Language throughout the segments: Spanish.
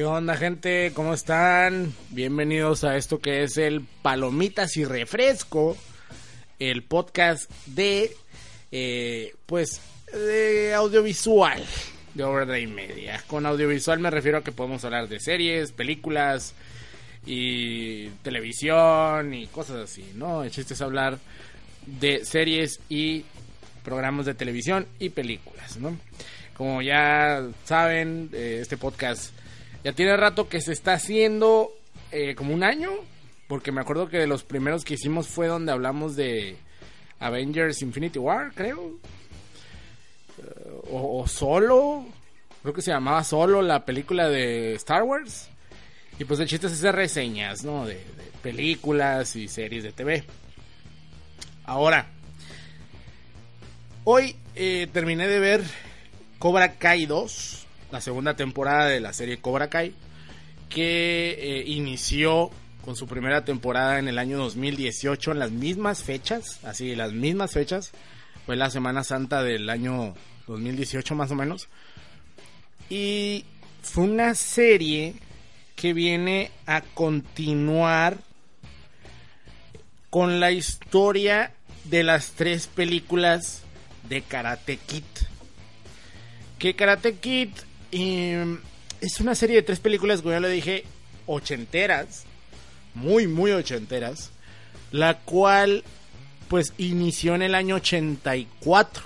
¿Qué onda gente? ¿Cómo están? Bienvenidos a esto que es el Palomitas y Refresco, el podcast de, eh, pues, de audiovisual, de obra y media. Con audiovisual me refiero a que podemos hablar de series, películas y televisión y cosas así, ¿no? El chiste es hablar de series y programas de televisión y películas, ¿no? Como ya saben, eh, este podcast ya tiene rato que se está haciendo eh, como un año, porque me acuerdo que de los primeros que hicimos fue donde hablamos de Avengers Infinity War, creo. Eh, o, Solo, creo que se llamaba Solo la película de Star Wars. Y pues el chiste es hacer reseñas, ¿no? De, de películas y series de TV. Ahora, hoy eh, terminé de ver Cobra Kai 2 la segunda temporada de la serie Cobra Kai, que eh, inició con su primera temporada en el año 2018 en las mismas fechas, así, las mismas fechas, fue la Semana Santa del año 2018 más o menos, y fue una serie que viene a continuar con la historia de las tres películas de Karate Kid. Que Karate Kid em, es una serie de tres películas, como ya lo dije, ochenteras, muy, muy ochenteras, la cual pues inició en el año 84,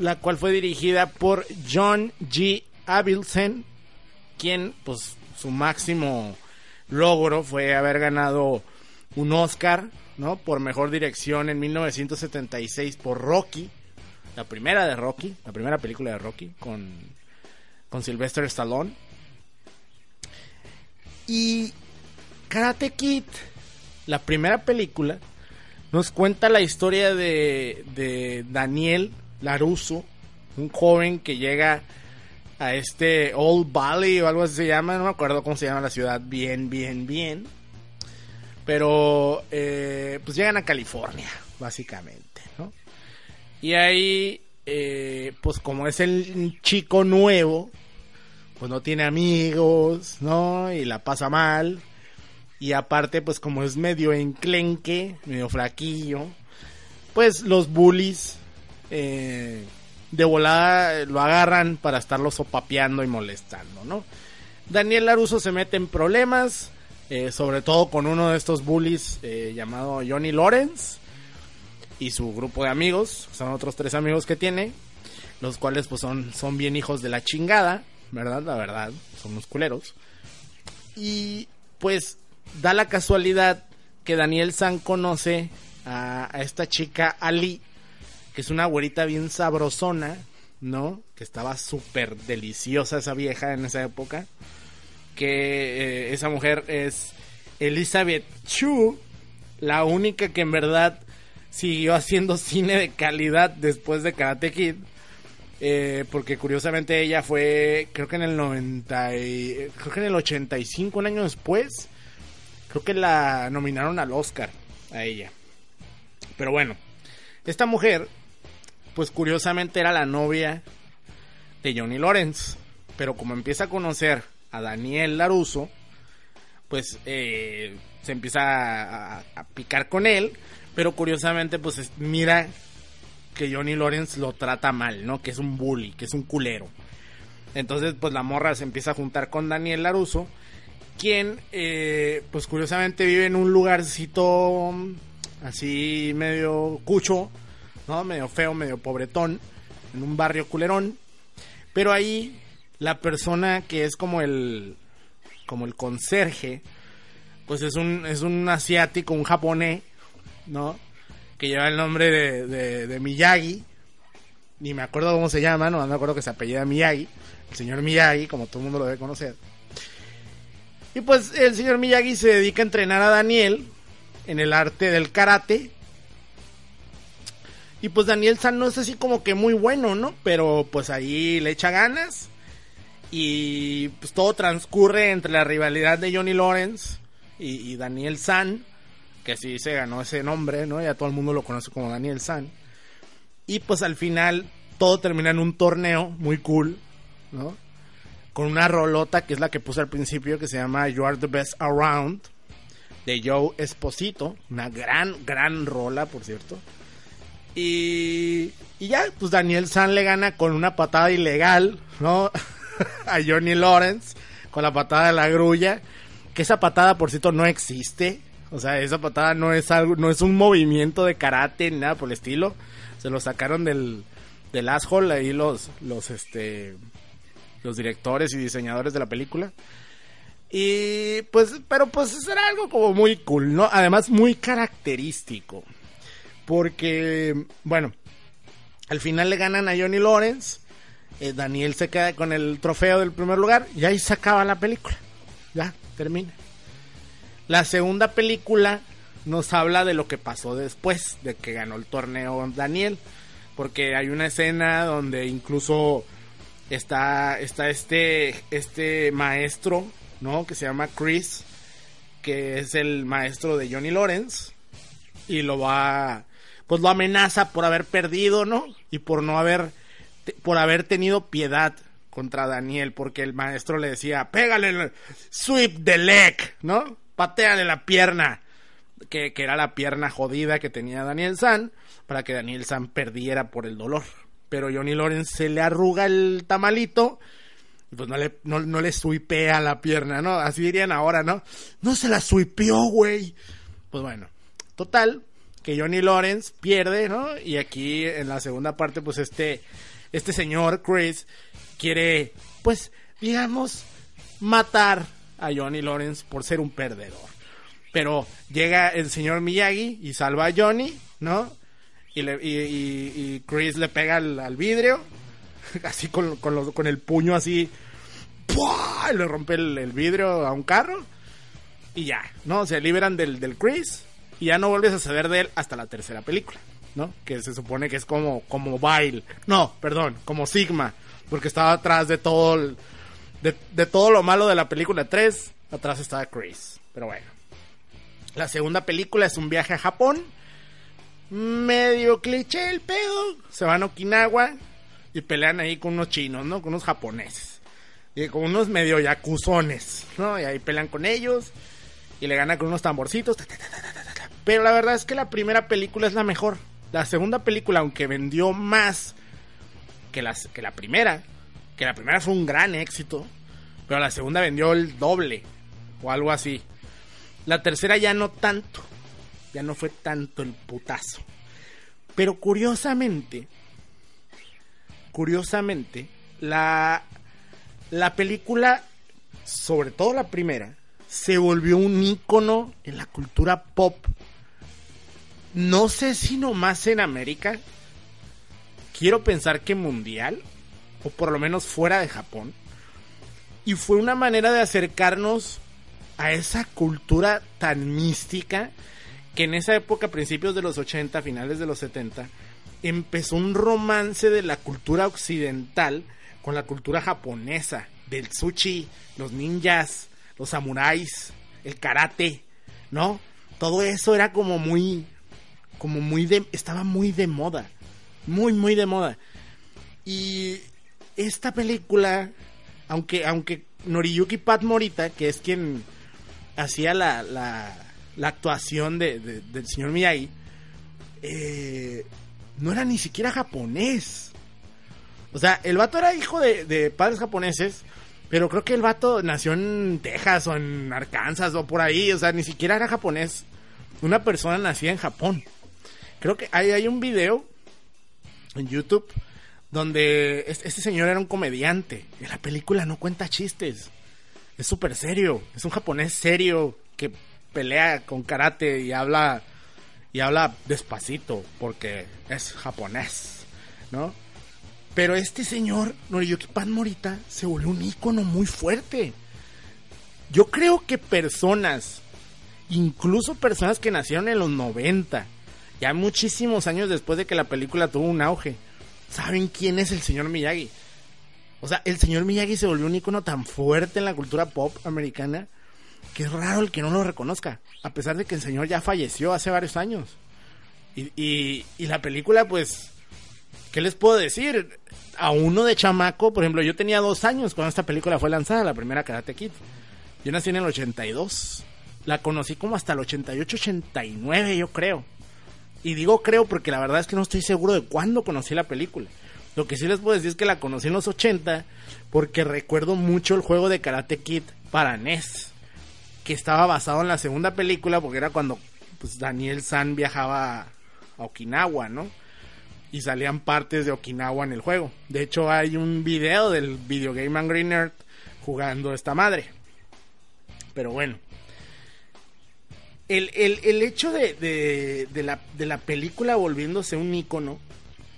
la cual fue dirigida por John G. Avildsen, quien pues su máximo logro fue haber ganado un Oscar, ¿no? Por mejor dirección en 1976 por Rocky, la primera de Rocky, la primera película de Rocky con, con Sylvester Stallone. Y Karate Kid, la primera película, nos cuenta la historia de, de Daniel Laruso, un joven que llega a este Old Valley o algo así se llama, no me acuerdo cómo se llama la ciudad bien, bien, bien. Pero eh, pues llegan a California, básicamente, ¿no? Y ahí, eh, pues como es el chico nuevo, pues no tiene amigos, ¿no? Y la pasa mal. Y aparte, pues como es medio enclenque, medio flaquillo, pues los bullies eh, de volada lo agarran para estarlo sopapeando y molestando, ¿no? Daniel Laruso se mete en problemas, eh, sobre todo con uno de estos bullies eh, llamado Johnny Lawrence y su grupo de amigos, son otros tres amigos que tiene, los cuales pues son, son bien hijos de la chingada, ¿verdad? La verdad, son unos culeros. Y pues da la casualidad que Daniel San conoce a, esta chica Ali, que es una güerita bien sabrosona, ¿no? Que estaba súper deliciosa esa vieja en esa época. Que eh, esa mujer es Elizabeth Chu, la única que en verdad siguió haciendo cine de calidad después de Karate Kid. Eh, porque curiosamente ella fue, creo que en el 90, y- creo que en el 85, un año después, creo que la nominaron al Oscar a ella. Pero bueno, esta mujer, pues curiosamente era la novia de Johnny Lawrence. Pero como empieza a conocer a Daniel Laruso, pues eh, se empieza a picar con él. Pero curiosamente, pues es- mira que Johnny Lawrence lo trata mal, ¿no? Que es un bully, que es un culero. Entonces, pues la morra se empieza a juntar con Daniel Laruso, quien, eh, pues curiosamente vive en un lugarcito mm, así medio cucho, ¿no? Medio feo, medio pobretón, en un barrio culerón. Pero ahí la persona que es como el, como el conserje, pues es un, es un asiático, un japonés, ¿no? Que lleva el nombre de, de, Miyagi. Ni me acuerdo cómo se llama, no me acuerdo que se apellida Miyagi. El señor Miyagi, como todo el mundo lo debe conocer. Y pues el señor Miyagi se dedica a entrenar a Daniel en el arte del karate. Y pues Daniel San no es así como que muy bueno, ¿no? Pero pues ahí le echa ganas. Y pues todo transcurre entre la rivalidad de Johnny Lawrence y Daniel San, que sí se ganó ese nombre, ¿no? Ya todo el mundo lo conoce como Daniel San. Y pues al final todo termina en un torneo muy cool, ¿no? Con una rolota que es la que puse al principio que se llama You Are the Best Around de Joe Esposito, una gran, gran rola, por cierto. Y, y ya, pues Daniel San le gana con una patada ilegal, ¿no? a Johnny Lawrence, con la patada de la grulla, que esa patada, por cierto, no existe. O sea, esa patada no es algo, no es un movimiento de karate ni nada por el estilo. Se lo sacaron del, del asshole ahí los, los, este, los directores y diseñadores de la película. Y pues, pero pues era algo como muy cool, ¿no? Además muy característico. Porque, bueno, al final le ganan a Johnny Lawrence. eh, Daniel se queda con el trofeo del primer lugar y ahí se acaba la película. Ya, termina. La segunda película nos habla de lo que pasó después de que ganó el torneo Daniel. Porque hay una escena donde incluso está, está este, este maestro, ¿no? Que se llama Chris, que es el maestro de Johnny Lawrence. Y lo va, pues lo amenaza por haber perdido, ¿no? Y por no haber, por haber tenido piedad contra Daniel, porque el maestro le decía, pégale, el sweep the leg, ¿no? Pateale la pierna, que, que era la pierna jodida que tenía Daniel San, para que Daniel San perdiera por el dolor, pero Johnny Lawrence se le arruga el tamalito pues no le, no, no le suipea la pierna, ¿no? Así dirían ahora, ¿no? No se la suipeó, güey. Pues bueno, total, que Johnny Lawrence pierde, ¿no? Y aquí en la segunda parte, pues este, este señor, Chris, quiere, pues, digamos, matar a Johnny Lawrence por ser un perdedor. Pero llega el señor Miyagi y salva a Johnny, ¿no? Y, le, y, y- y Chris le pega al, vidrio, así con, con, los- con el puño así, ¡pua! y le rompe el, el vidrio a un carro. Y ya, ¿no? Se liberan del, del Chris y ya no vuelves a saber de él hasta la tercera película, ¿no? Que se supone que es como, como Bile. No, perdón, como Sigma, porque estaba atrás de todo el- de, de todo lo malo de la película 3, atrás estaba Chris. Pero bueno. La segunda película es un viaje a Japón. Medio cliché el pedo. Se van a Okinawa y pelean ahí con unos chinos, ¿no? Con unos japoneses. Y con unos medio yakuzones, ¿no? Y ahí pelean con ellos y le ganan con unos tamborcitos. ta, ta, ta, ta, ta, ta, ta. Pero la verdad es que la primera película es la mejor. La segunda película, aunque vendió más que, las, que la primera, que la primera fue un gran éxito, pero la segunda vendió el doble o algo así. La tercera ya no tanto, ya no fue tanto el putazo. Pero curiosamente, curiosamente, la, la película, sobre todo la primera, se volvió un ícono en la cultura pop. No sé si nomás en América, quiero pensar que mundial, o por lo menos fuera de Japón. Y fue una manera de acercarnos a esa cultura tan mística que en esa época, principios de los 80, finales de los 70, empezó un romance de la cultura occidental con la cultura japonesa, del sushi, los ninjas, los samuráis, el karate, ¿no? Todo eso era como muy, como muy de, estaba muy de moda, muy, muy de moda. Y esta película, aunque, aunque Noriyuki Pat Morita, que es quien hacía la, la, la actuación de, de- del señor Miyagi, eh, no era ni siquiera japonés. O sea, el vato era hijo de, de padres japoneses, pero creo que el vato nació en Texas o en Arkansas o por ahí, o sea, ni siquiera era japonés. Una persona nacida en Japón. Creo que hay, hay un video en YouTube donde es- este señor era un comediante. En la película no cuenta chistes. Es súper serio. Es un japonés serio que pelea con karate y habla y habla despacito porque es japonés, ¿no? Pero este señor, Noriyuki Pan Morita, se volvió un ícono muy fuerte. Yo creo que personas, incluso personas que nacieron en los 90, ya muchísimos años después de que la película tuvo un auge, saben quién es el señor Miyagi. O sea, el señor Miyagi se volvió un icono tan fuerte en la cultura pop americana que es raro el que no lo reconozca, a pesar de que el señor ya falleció hace varios años. Y, y, la película, pues, ¿qué les puedo decir? A uno de chamaco, por ejemplo, yo tenía dos años cuando esta película fue lanzada, la primera Karate Kid. Yo nací en el 82. La conocí como hasta el 88, 89, yo creo. Y digo creo porque la verdad es que no estoy seguro de cuándo conocí la película. Lo que sí les puedo decir es que la conocí en los 80 porque recuerdo mucho el juego de Karate Kid para NES. Que estaba basado en la segunda película porque era cuando pues, Daniel San viajaba a Okinawa, ¿no? Y salían partes de Okinawa en el juego. De hecho hay un video del Video Game Angry Nerd jugando esta madre. Pero bueno. El, el- el hecho de, de- la, de la película volviéndose un icono,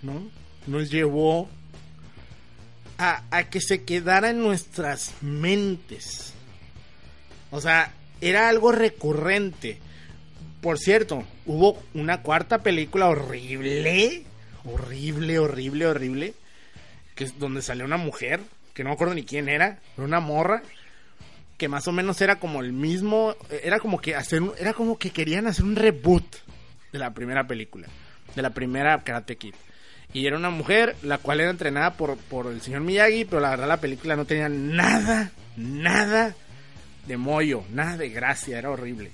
¿no? Nos llevó a, a que se quedara en nuestras mentes. O sea, era algo recurrente. Por cierto, hubo una cuarta película horrible, horrible, horrible, horrible, que es donde salió una mujer, que no me acuerdo ni quién era una morra, que más o menos era como el mismo, era como que hacer, un- era como que querían hacer un reboot de la primera película, de la primera Karate Kid. Y era una mujer, la cual era entrenada por, por el señor Miyagi, pero la verdad la película no tenía nada, nada de mollo, nada de gracia, era horrible.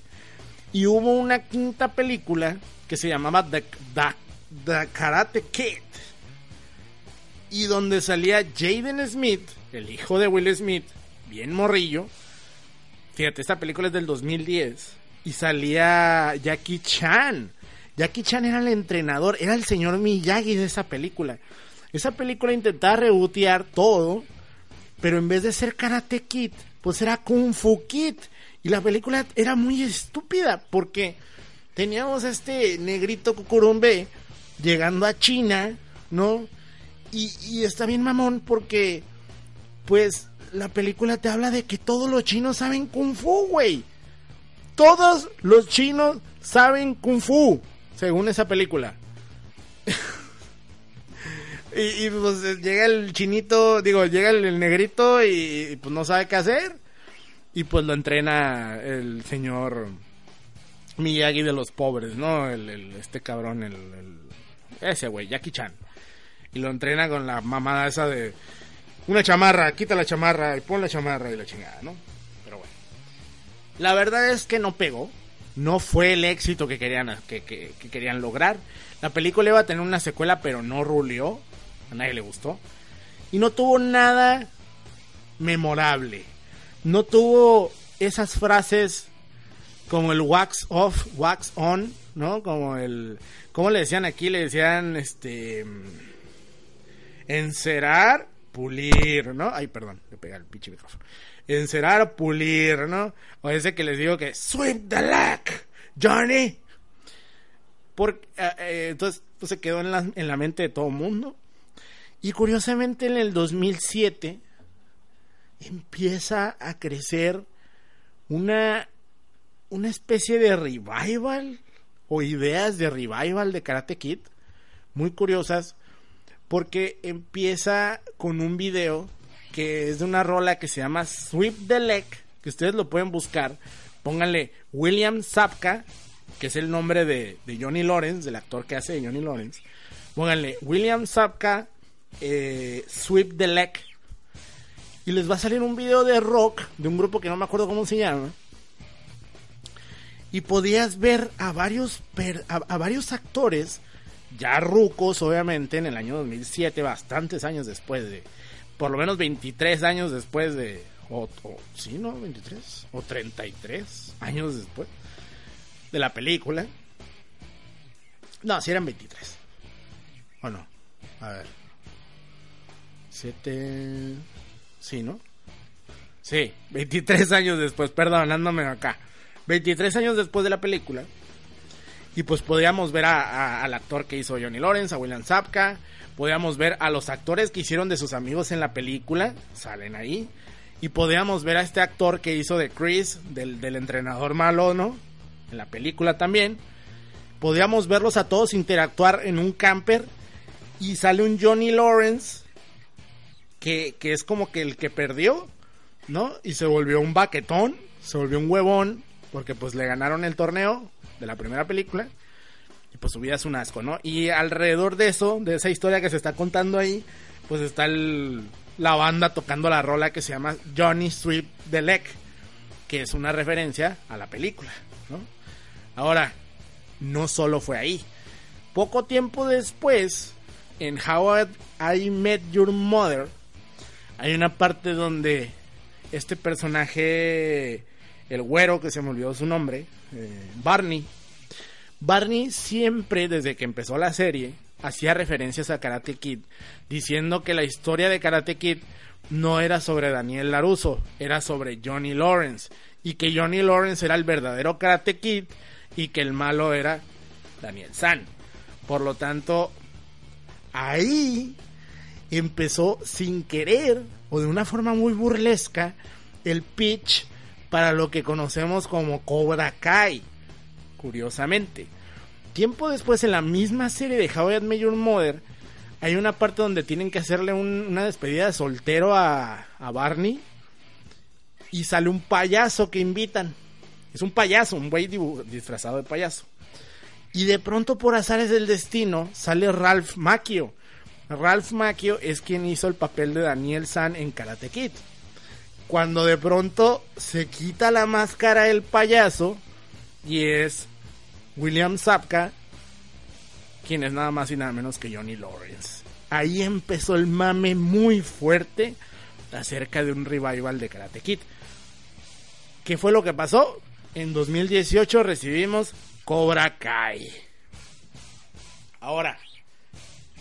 Y hubo una quinta película que se llamaba The, The- The Karate Kid. y donde salía Jaden Smith, el hijo de Will Smith, bien morrillo. Fíjate, esta película es del 2010 y salía Jackie Chan. Jackie Chan era el entrenador, era el señor Miyagi de esa película. Esa película intentaba rebotear todo, pero en vez de ser Karate Kid, pues era Kung Fu Kid. Y la película era muy estúpida porque teníamos a este negrito cucurumbe llegando a China, ¿no? Y, y está bien mamón porque, pues, la película te habla de que todos los chinos saben Kung Fu, güey. Todos los chinos saben Kung Fu, según esa película. y, pues llega el chinito, digo, llega el, negrito y, pues no sabe qué hacer. Y pues lo entrena el señor Miyagi de los pobres, ¿no? El, este cabrón, el, ese güey, Jackie Chan. Y lo entrena con la mamada esa de una chamarra, quita la chamarra y pon la chamarra y la chingada, ¿no? Pero bueno. La verdad es que no pegó. No fue el éxito que querían, que, querían lograr. La película iba a tener una secuela, pero no rulió. A nadie le gustó. Y no tuvo nada memorable. No tuvo esas frases como el wax off, wax on, ¿no? Como el... ¿Cómo le decían aquí? Le decían, este... Encerar, pulir, ¿no? Ay, perdón, le pegué el pinche micrófono. Encerar, pulir, ¿no? O ese que les digo que... Sweep the leg, Johnny. Porque, eh, eh, entonces, pues se quedó en la, en la mente de todo el mundo. Y curiosamente en el 2007 empieza a crecer una una especie de revival o ideas de revival de Karate Kid muy curiosas porque empieza con un video que es de una rola que se llama Sweep the Leg, que ustedes lo pueden buscar. Pónganle William Zapka, que es el nombre de, Johnny Lawrence, del actor que hace de Johnny Lawrence. Pónganle William Zapka, eh, Sweep the Leg. Y les va a salir un video de rock de un grupo que no me acuerdo cómo se llama y podías ver a varios, a, varios actores, ya rucos obviamente, en el año 2007, bastantes años después de, por lo menos 23 años después de, o, sí, ¿no? 23, o 33 años después de la película. No, si eran 23. ¿O no? A ver. 7... Sí, ¿no? Sí, 23 años después, perdonándome acá. 23 años después de la película. Y pues podíamos ver al actor que hizo Johnny Lawrence, a William Zapka. Podíamos ver a los actores que hicieron de sus amigos en la película. Salen ahí. Y podíamos ver a este actor que hizo de Chris, del, del entrenador malo, ¿no? En la película también. Podíamos verlos a todos interactuar en un camper. Y sale un Johnny Lawrence. Que, que es como que el que perdió, ¿no? Y se volvió un baquetón. Se volvió un huevón porque pues le ganaron el torneo de la primera película y pues su vida es un asco, ¿no? Y alrededor de eso, de esa historia que se está contando ahí, pues está la banda tocando la rola que se llama Johnny Sweep the Leg, que es una referencia a la película, ¿no? Ahora, no solo fue ahí. Poco tiempo después, en How I Met Your Mother, hay una parte donde este personaje el güero, que se me olvidó su nombre, eh, Barney. Barney siempre, desde que empezó la serie, hacía referencias a Karate Kid, diciendo que la historia de Karate Kid no era sobre Daniel Laruso, era sobre Johnny Lawrence, y que Johnny Lawrence era el verdadero Karate Kid y que el malo era Daniel San. Por lo tanto, ahí empezó sin querer o de una forma muy burlesca el pitch para lo que conocemos como Cobra Kai, curiosamente. Tiempo después, en la misma serie de How I Met Your Mother, hay una parte donde tienen que hacerle una despedida de soltero a, Barney y sale un payaso que invitan. Es un payaso, un güey disfrazado de payaso. Y de pronto, por azares del destino, sale Ralph Macchio. Ralph Macchio es quien hizo el papel de Daniel San en Karate Kid cuando de pronto se quita la máscara el payaso y es William Zapka, quien es nada más y nada menos que Johnny Lawrence. ahí empezó el mame muy fuerte acerca de un revival de Karate Kid. ¿Qué fue lo que pasó? En 2018 recibimos Cobra Kai. Ahora,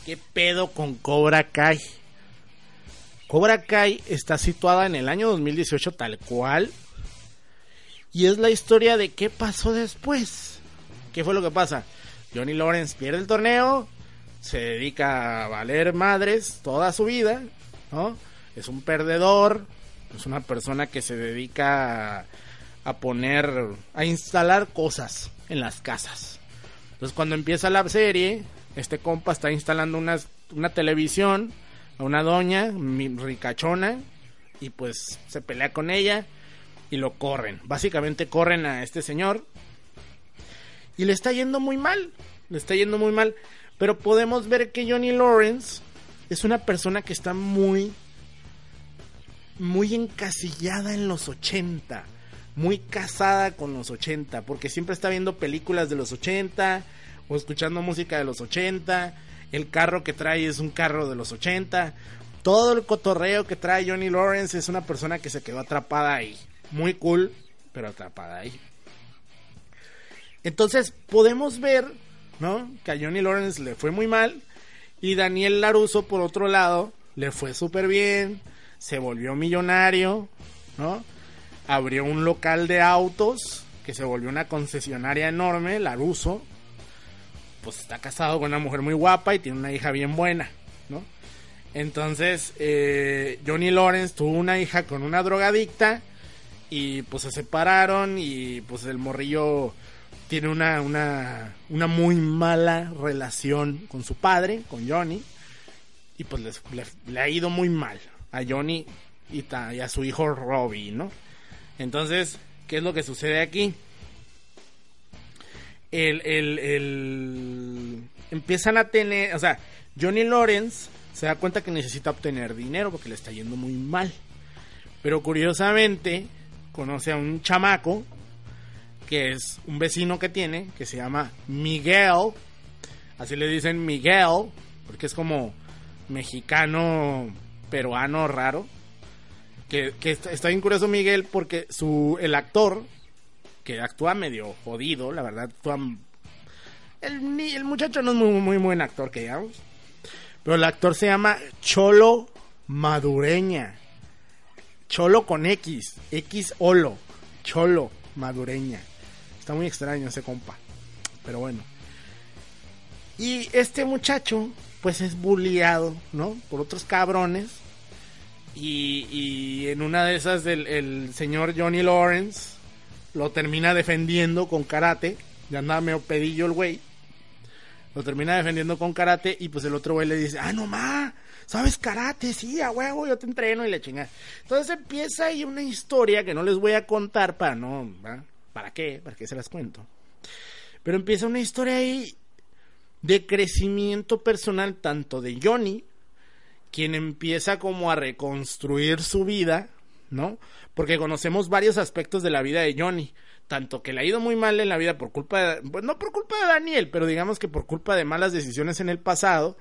¿qué pedo con Cobra Kai? Cobra Kai está situada en el año 2018 tal cual. Y es la historia de qué pasó después. ¿Qué fue lo que pasa? Johnny Lawrence pierde el torneo, se dedica a valer madres toda su vida. Es un perdedor, es una persona que se dedica a, poner, a instalar cosas en las casas. Entonces cuando empieza la serie, este compa está instalando una televisión a una doña ricachona y pues se pelea con ella y lo corren. Básicamente corren a este señor y le está yendo muy mal, le está yendo muy mal. Pero podemos ver que Johnny Lawrence es una persona que está muy, muy encasillada en los 80, muy casada con los 80, porque siempre está viendo películas de los 80 o escuchando música de los 80. El carro que trae es un carro de los 80. Todo el cotorreo que trae Johnny Lawrence es una persona que se quedó atrapada ahí. Muy cool, pero atrapada ahí. Entonces podemos ver, ¿no? Que a Johnny Lawrence le fue muy mal y Daniel Laruso por otro lado le fue súper bien, se volvió millonario, ¿no? Abrió un local de autos que se volvió una concesionaria enorme, Laruso. Pues está casado con una mujer muy guapa y tiene una hija bien buena, ¿no? Entonces, eh, Johnny Lawrence tuvo una hija con una drogadicta y pues se separaron y pues el morrillo tiene una, una, una muy mala relación con su padre, con Johnny, y pues le, ha ido muy mal a Johnny y, a su hijo Robbie, ¿no? Entonces, ¿qué es lo que sucede aquí? El, el, el, empiezan a tener, o sea, Johnny Lawrence se da cuenta que necesita obtener dinero porque le está yendo muy mal. Pero curiosamente, conoce a un chamaco que es un vecino que tiene, que se llama Miguel. Así le dicen Miguel, porque es como mexicano, peruano raro. Que, está bien curioso Miguel porque su, el actor, que actúa medio jodido, la verdad, actúa... El, muchacho no es muy, muy buen actor, que digamos. Pero el actor se llama Cholo Madureña. Cholo con X. X Olo. Cholo Madureña. Está muy extraño ese compa. Pero bueno. Y este muchacho, pues es bulliado, ¿no? Por otros cabrones. Y, y en una de esas, el, el, señor Johnny Lawrence lo termina defendiendo con karate. Ya andaba medio pedillo el güey. Lo termina defendiendo con karate. Y pues el otro güey le dice: Ah, no ma, ¿sabes karate? Sí, a huevo, yo te entreno y la chingada. Entonces empieza ahí una historia que no les voy a contar para no. ¿Para qué? ¿Para qué se las cuento? Pero empieza una historia ahí de crecimiento personal tanto de Johnny, quien empieza como a reconstruir su vida, ¿no? Porque conocemos varios aspectos de la vida de Johnny, tanto que le ha ido muy mal en la vida por culpa de, pues no por culpa de Daniel, pero digamos que por culpa de malas decisiones en el pasado,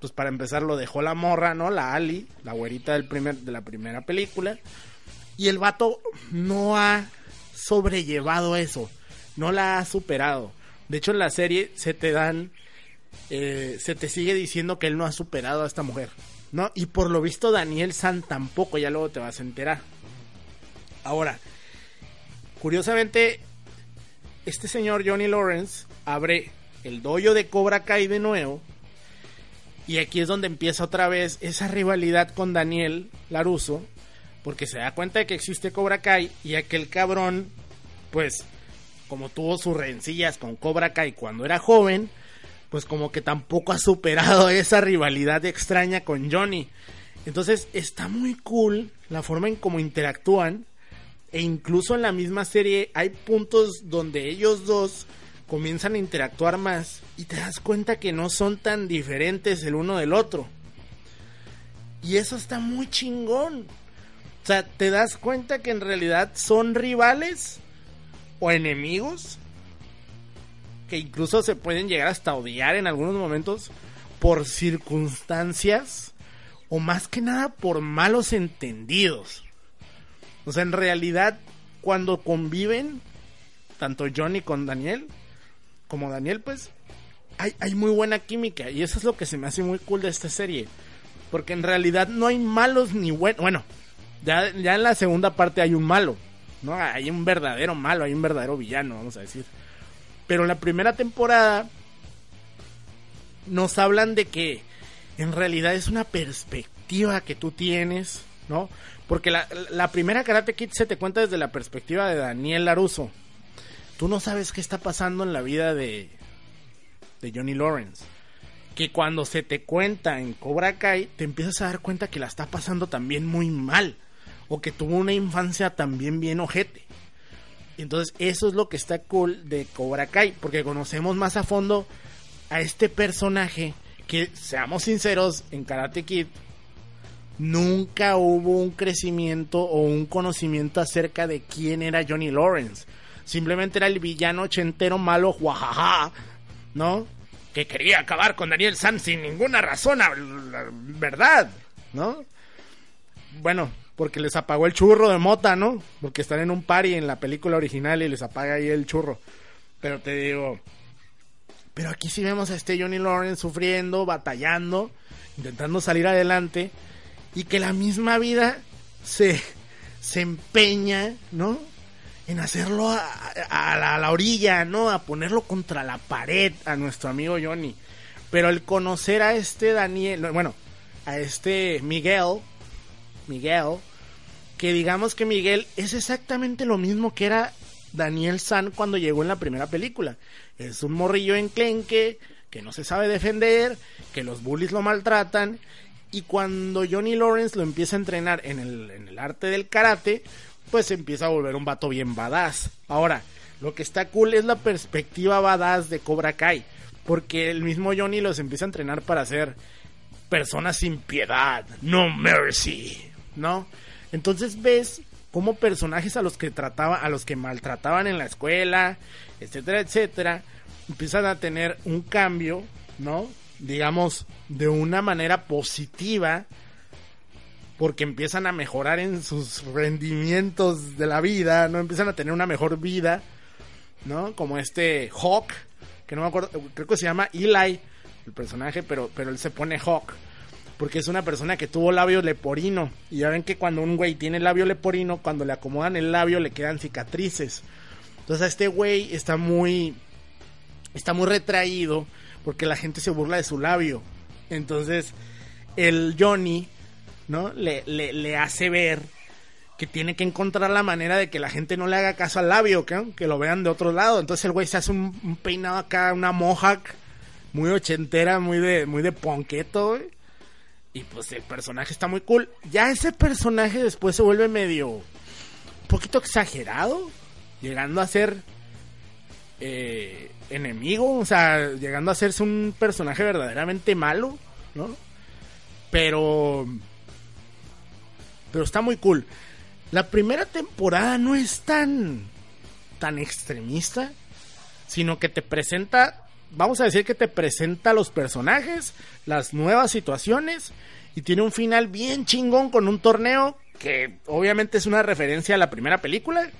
pues para empezar lo dejó la morra, ¿no? La Ali, la güerita del primer, de la primera película, y el vato no ha sobrellevado eso, no la ha superado. De hecho, en la serie se te dan, eh, se te sigue diciendo que él no ha superado a esta mujer, ¿no? Y por lo visto Daniel San tampoco, ya luego te vas a enterar. Ahora, curiosamente, este señor Johnny Lawrence abre el dojo de Cobra Kai de nuevo. Y aquí es donde empieza otra vez esa rivalidad con Daniel Laruso porque se da cuenta de que existe Cobra Kai y aquel cabrón, pues, como tuvo sus rencillas con Cobra Kai cuando era joven, pues como que tampoco ha superado esa rivalidad extraña con Johnny. Entonces está muy cool la forma en cómo interactúan. E incluso en la misma serie hay puntos donde ellos dos comienzan a interactuar más y te das cuenta que no son tan diferentes el uno del otro. Y eso está muy chingón. O sea, te das cuenta que en realidad son rivales o enemigos que incluso se pueden llegar hasta odiar en algunos momentos por circunstancias o más que nada por malos entendidos. O sea, en realidad, cuando conviven, tanto Johnny con Daniel, como Daniel, pues, hay, hay muy buena química. Y eso es lo que se me hace muy cool de esta serie. Porque en realidad no hay malos ni buenos. Bueno, ya, ya en la segunda parte hay un malo. ¿no? Hay un verdadero malo, hay un verdadero villano, vamos a decir. Pero en la primera temporada nos hablan de que en realidad es una perspectiva que tú tienes, ¿no? Porque la, primera Karate Kid se te cuenta desde la perspectiva de Daniel Laruso. Tú no sabes qué está pasando en la vida de, de Johnny Lawrence. Que cuando se te cuenta en Cobra Kai, te empiezas a dar cuenta que la está pasando también muy mal. O que tuvo una infancia también bien ojete. Entonces, eso es lo que está cool de Cobra Kai. Porque conocemos más a fondo a este personaje que, seamos sinceros, en Karate Kid nunca hubo un crecimiento o un conocimiento acerca de quién era Johnny Lawrence. Simplemente era el villano ochentero malo, guajaja, ¿no? Que quería acabar con Daniel San sin ninguna razón, ¿verdad? ¿No? Bueno, porque les apagó el churro de mota, ¿no? Porque están en un party en la película original y les apaga ahí el churro. Pero te digo, pero aquí sí vemos a este Johnny Lawrence sufriendo, batallando, intentando salir adelante y que la misma vida se, se empeña, ¿no? En hacerlo a, la, a, la, orilla, ¿no? A ponerlo contra la pared a nuestro amigo Johnny. Pero el conocer a este Daniel, bueno, a este Miguel, Miguel, que digamos que Miguel es exactamente lo mismo que era Daniel San cuando llegó en la primera película. Es un morrillo enclenque, que no se sabe defender, que los bullies lo maltratan. Y cuando Johnny Lawrence lo empieza a entrenar en el, en el arte del karate, pues empieza a volver un vato bien badass. Ahora, lo que está cool es la perspectiva badass de Cobra Kai. Porque el mismo Johnny los empieza a entrenar para ser personas sin piedad, no mercy, ¿no? Entonces ves como personajes a los que trataba, a los que maltrataban en la escuela, etcétera, etcétera, empiezan a tener un cambio, ¿no? Digamos, de una manera positiva, porque empiezan a mejorar en sus rendimientos de la vida, ¿no? Empiezan a tener una mejor vida, ¿no? Como este Hawk, que no me acuerdo, creo que se llama Eli, el personaje, pero, pero él se pone Hawk porque es una persona que tuvo labio leporino. Y ya ven que cuando un güey tiene labio leporino, cuando le acomodan el labio le quedan cicatrices. Entonces este güey está muy está muy retraído porque la gente se burla de su labio. Entonces el Johnny, ¿no? Le, le, hace ver que tiene que encontrar la manera de que la gente no le haga caso al labio, que, que lo vean de otro lado. Entonces el güey se hace un, un peinado acá, una mohawk muy ochentera, muy de, muy de ponqueto, güey. Y pues el personaje está muy cool. Ya ese personaje después se vuelve medio. Un poquito exagerado. Llegando a ser. Eh, enemigo. O sea, llegando a hacerse un personaje verdaderamente malo. ¿No? Pero. Pero está muy cool. La primera temporada no es tan. tan extremista. Sino que te presenta vamos a decir que te presenta los personajes, las nuevas situaciones y tiene un final bien chingón con un torneo que obviamente es una referencia a la primera película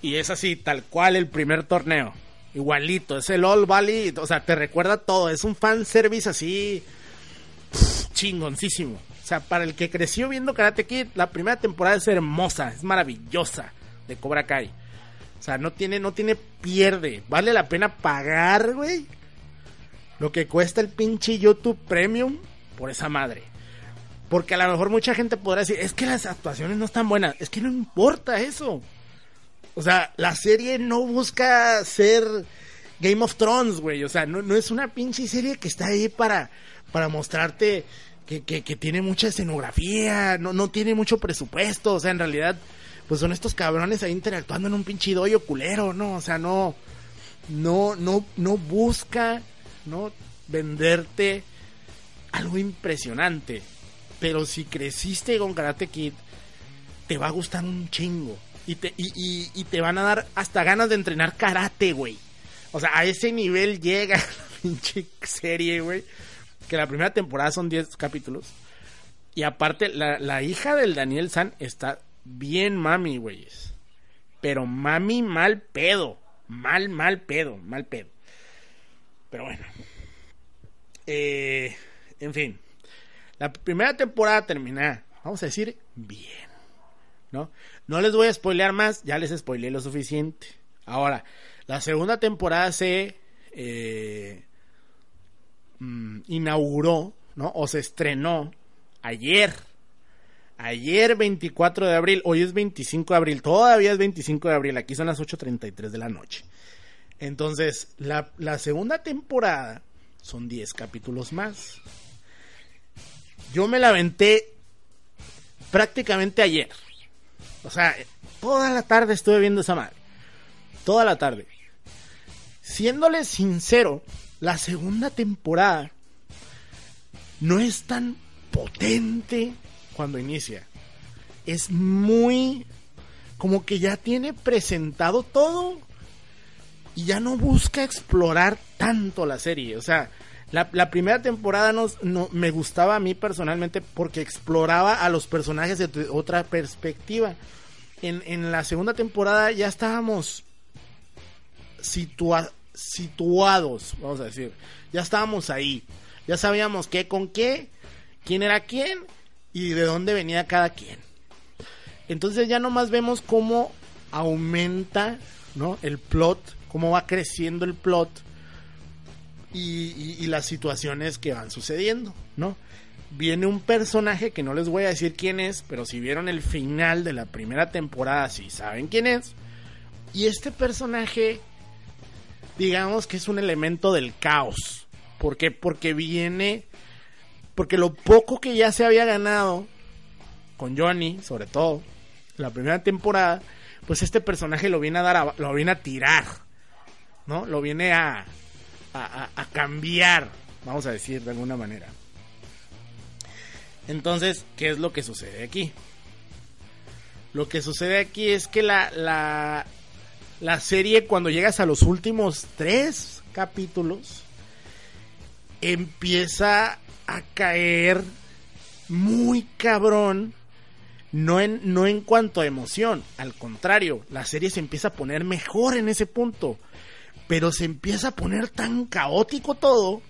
y es así, tal cual el primer torneo. Igualito, es el All Valley, o sea, te recuerda todo, es un fan service así chingoncísimo. O sea, para el que creció viendo Karate Kid, la primera temporada es hermosa, es maravillosa de Cobra Kai. O sea, no tiene, no tiene pierde. Vale la pena pagar, güey. Lo que cuesta el pinche YouTube Premium por esa madre. Porque a lo mejor mucha gente podrá decir, es que las actuaciones no están buenas. Es que no importa eso. O sea, la serie no busca ser Game of Thrones, güey. O sea, no, no es una pinche serie que está ahí para, para mostrarte que, que, tiene mucha escenografía, no, no tiene mucho presupuesto. O sea, en realidad pues son estos cabrones ahí interactuando en un pinche doyo culero, ¿no? O sea, no, no, no, no busca, ¿no? Venderte algo impresionante. Pero si creciste con Karate Kid, te va a gustar un chingo. Y te, y, y, y te van a dar hasta ganas de entrenar karate, güey. O sea, a ese nivel llega la pinche serie, güey. que la primera temporada son 10 capítulos. Y aparte, la, la hija del Daniel San está bien mami, güeyes. Pero mami mal pedo. Mal, mal pedo, mal pedo. Pero bueno. Eh, en fin. La primera temporada termina, vamos a decir, bien. ¿No? No les voy a spoilear más, ya les spoileé lo suficiente. Ahora, la segunda temporada se eh, mm, inauguró, ¿no? O se estrenó ayer. Ayer 24 de abril, hoy es 25 de abril, todavía es 25 de abril, aquí son las 8.33 de la noche. Entonces, la, segunda temporada son 10 capítulos más. Yo me la aventé prácticamente ayer. O sea, toda la tarde estuve viendo esa madre. Toda la tarde. Siéndole sincero, la segunda temporada no es tan potente cuando inicia. Es muy como que ya tiene presentado todo y ya no busca explorar tanto la serie. O sea, la, primera temporada no, no, me gustaba a mí personalmente porque exploraba a los personajes de otra perspectiva. En, en la segunda temporada ya estábamos situa situados, vamos a decir. Ya estábamos ahí. Ya sabíamos qué con qué, quién era quién y de dónde venía cada quien. Entonces ya nomás vemos cómo aumenta, ¿no? El plot, cómo va creciendo el plot y, y, las situaciones que van sucediendo, ¿no? Viene un personaje que no les voy a decir quién es, pero si vieron el final de la primera temporada, sí saben quién es. Y este personaje, digamos que es un elemento del caos. ¿Por qué? Porque viene porque lo poco que ya se había ganado con Johnny, sobre todo, la primera temporada, pues este personaje lo viene a dar, a, lo viene a tirar, ¿no? Lo viene a, a, cambiar, vamos a decir de alguna manera. Entonces, ¿qué es lo que sucede aquí? Lo que sucede aquí es que la, la, la serie, cuando llegas a los últimos tres capítulos, empieza a caer muy cabrón. No en, no en cuanto a emoción, al contrario, la serie se empieza a poner mejor en ese punto. Pero se empieza a poner tan caótico todo,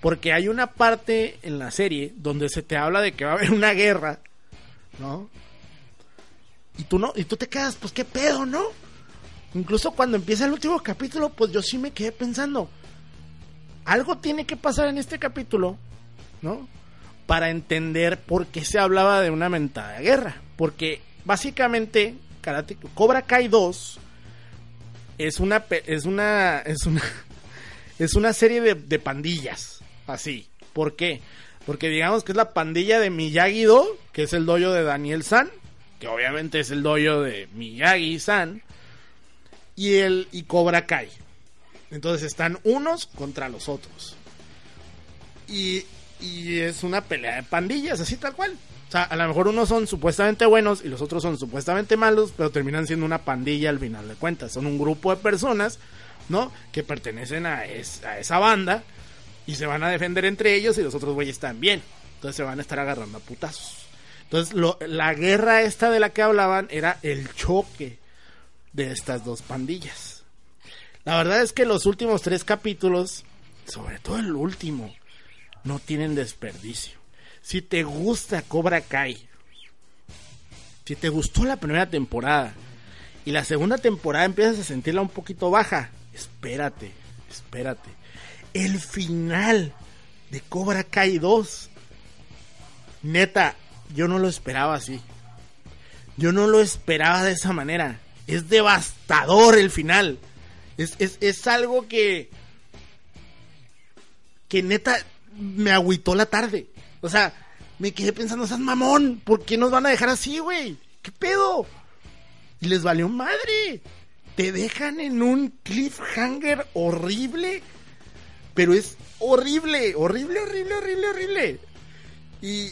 porque hay una parte en la serie donde se te habla de que va a haber una guerra, ¿no? Y tú no, y tú te quedas, pues qué pedo, ¿no? Incluso cuando empieza el último capítulo, pues yo sí me quedé pensando, algo tiene que pasar en este capítulo ¿no? Para entender por qué se hablaba de una mentada guerra. Porque básicamente Karate Cobra Kai 2 es una es una es una es una serie de, de pandillas, así. ¿Por qué? Porque digamos que es la pandilla de Miyagi-Do, que es el doyo de Daniel San, que obviamente es el doyo de Miyagi-San, y el y Cobra Kai. Entonces están unos contra los otros. Y y es una pelea de pandillas, así tal cual. O sea, a lo mejor unos son supuestamente buenos y los otros son supuestamente malos, pero terminan siendo una pandilla al final de cuentas. Son un grupo de personas, ¿no? Que pertenecen a, es, a esa banda y se van a defender entre ellos y los otros güeyes también. Entonces se van a estar agarrando a putazos. Entonces, la guerra esta de la que hablaban era el choque de estas dos pandillas. La verdad es que los últimos tres capítulos, sobre todo el último, no tienen desperdicio. Si te gusta Cobra Kai, si te gustó la primera temporada y la segunda temporada empiezas a sentirla un poquito baja, espérate, espérate. El final de Cobra Kai 2, neta, yo no lo esperaba así. Yo no lo esperaba de esa manera. Es devastador el final. Es, es, es algo que... Que neta me agüitó la tarde. O sea, me quedé pensando, seas mamón, ¿por qué nos van a dejar así, güey? ¿Qué pedo? Y les valió madre. Te dejan en un cliffhanger horrible. Pero es horrible, horrible, horrible, horrible, horrible. Y,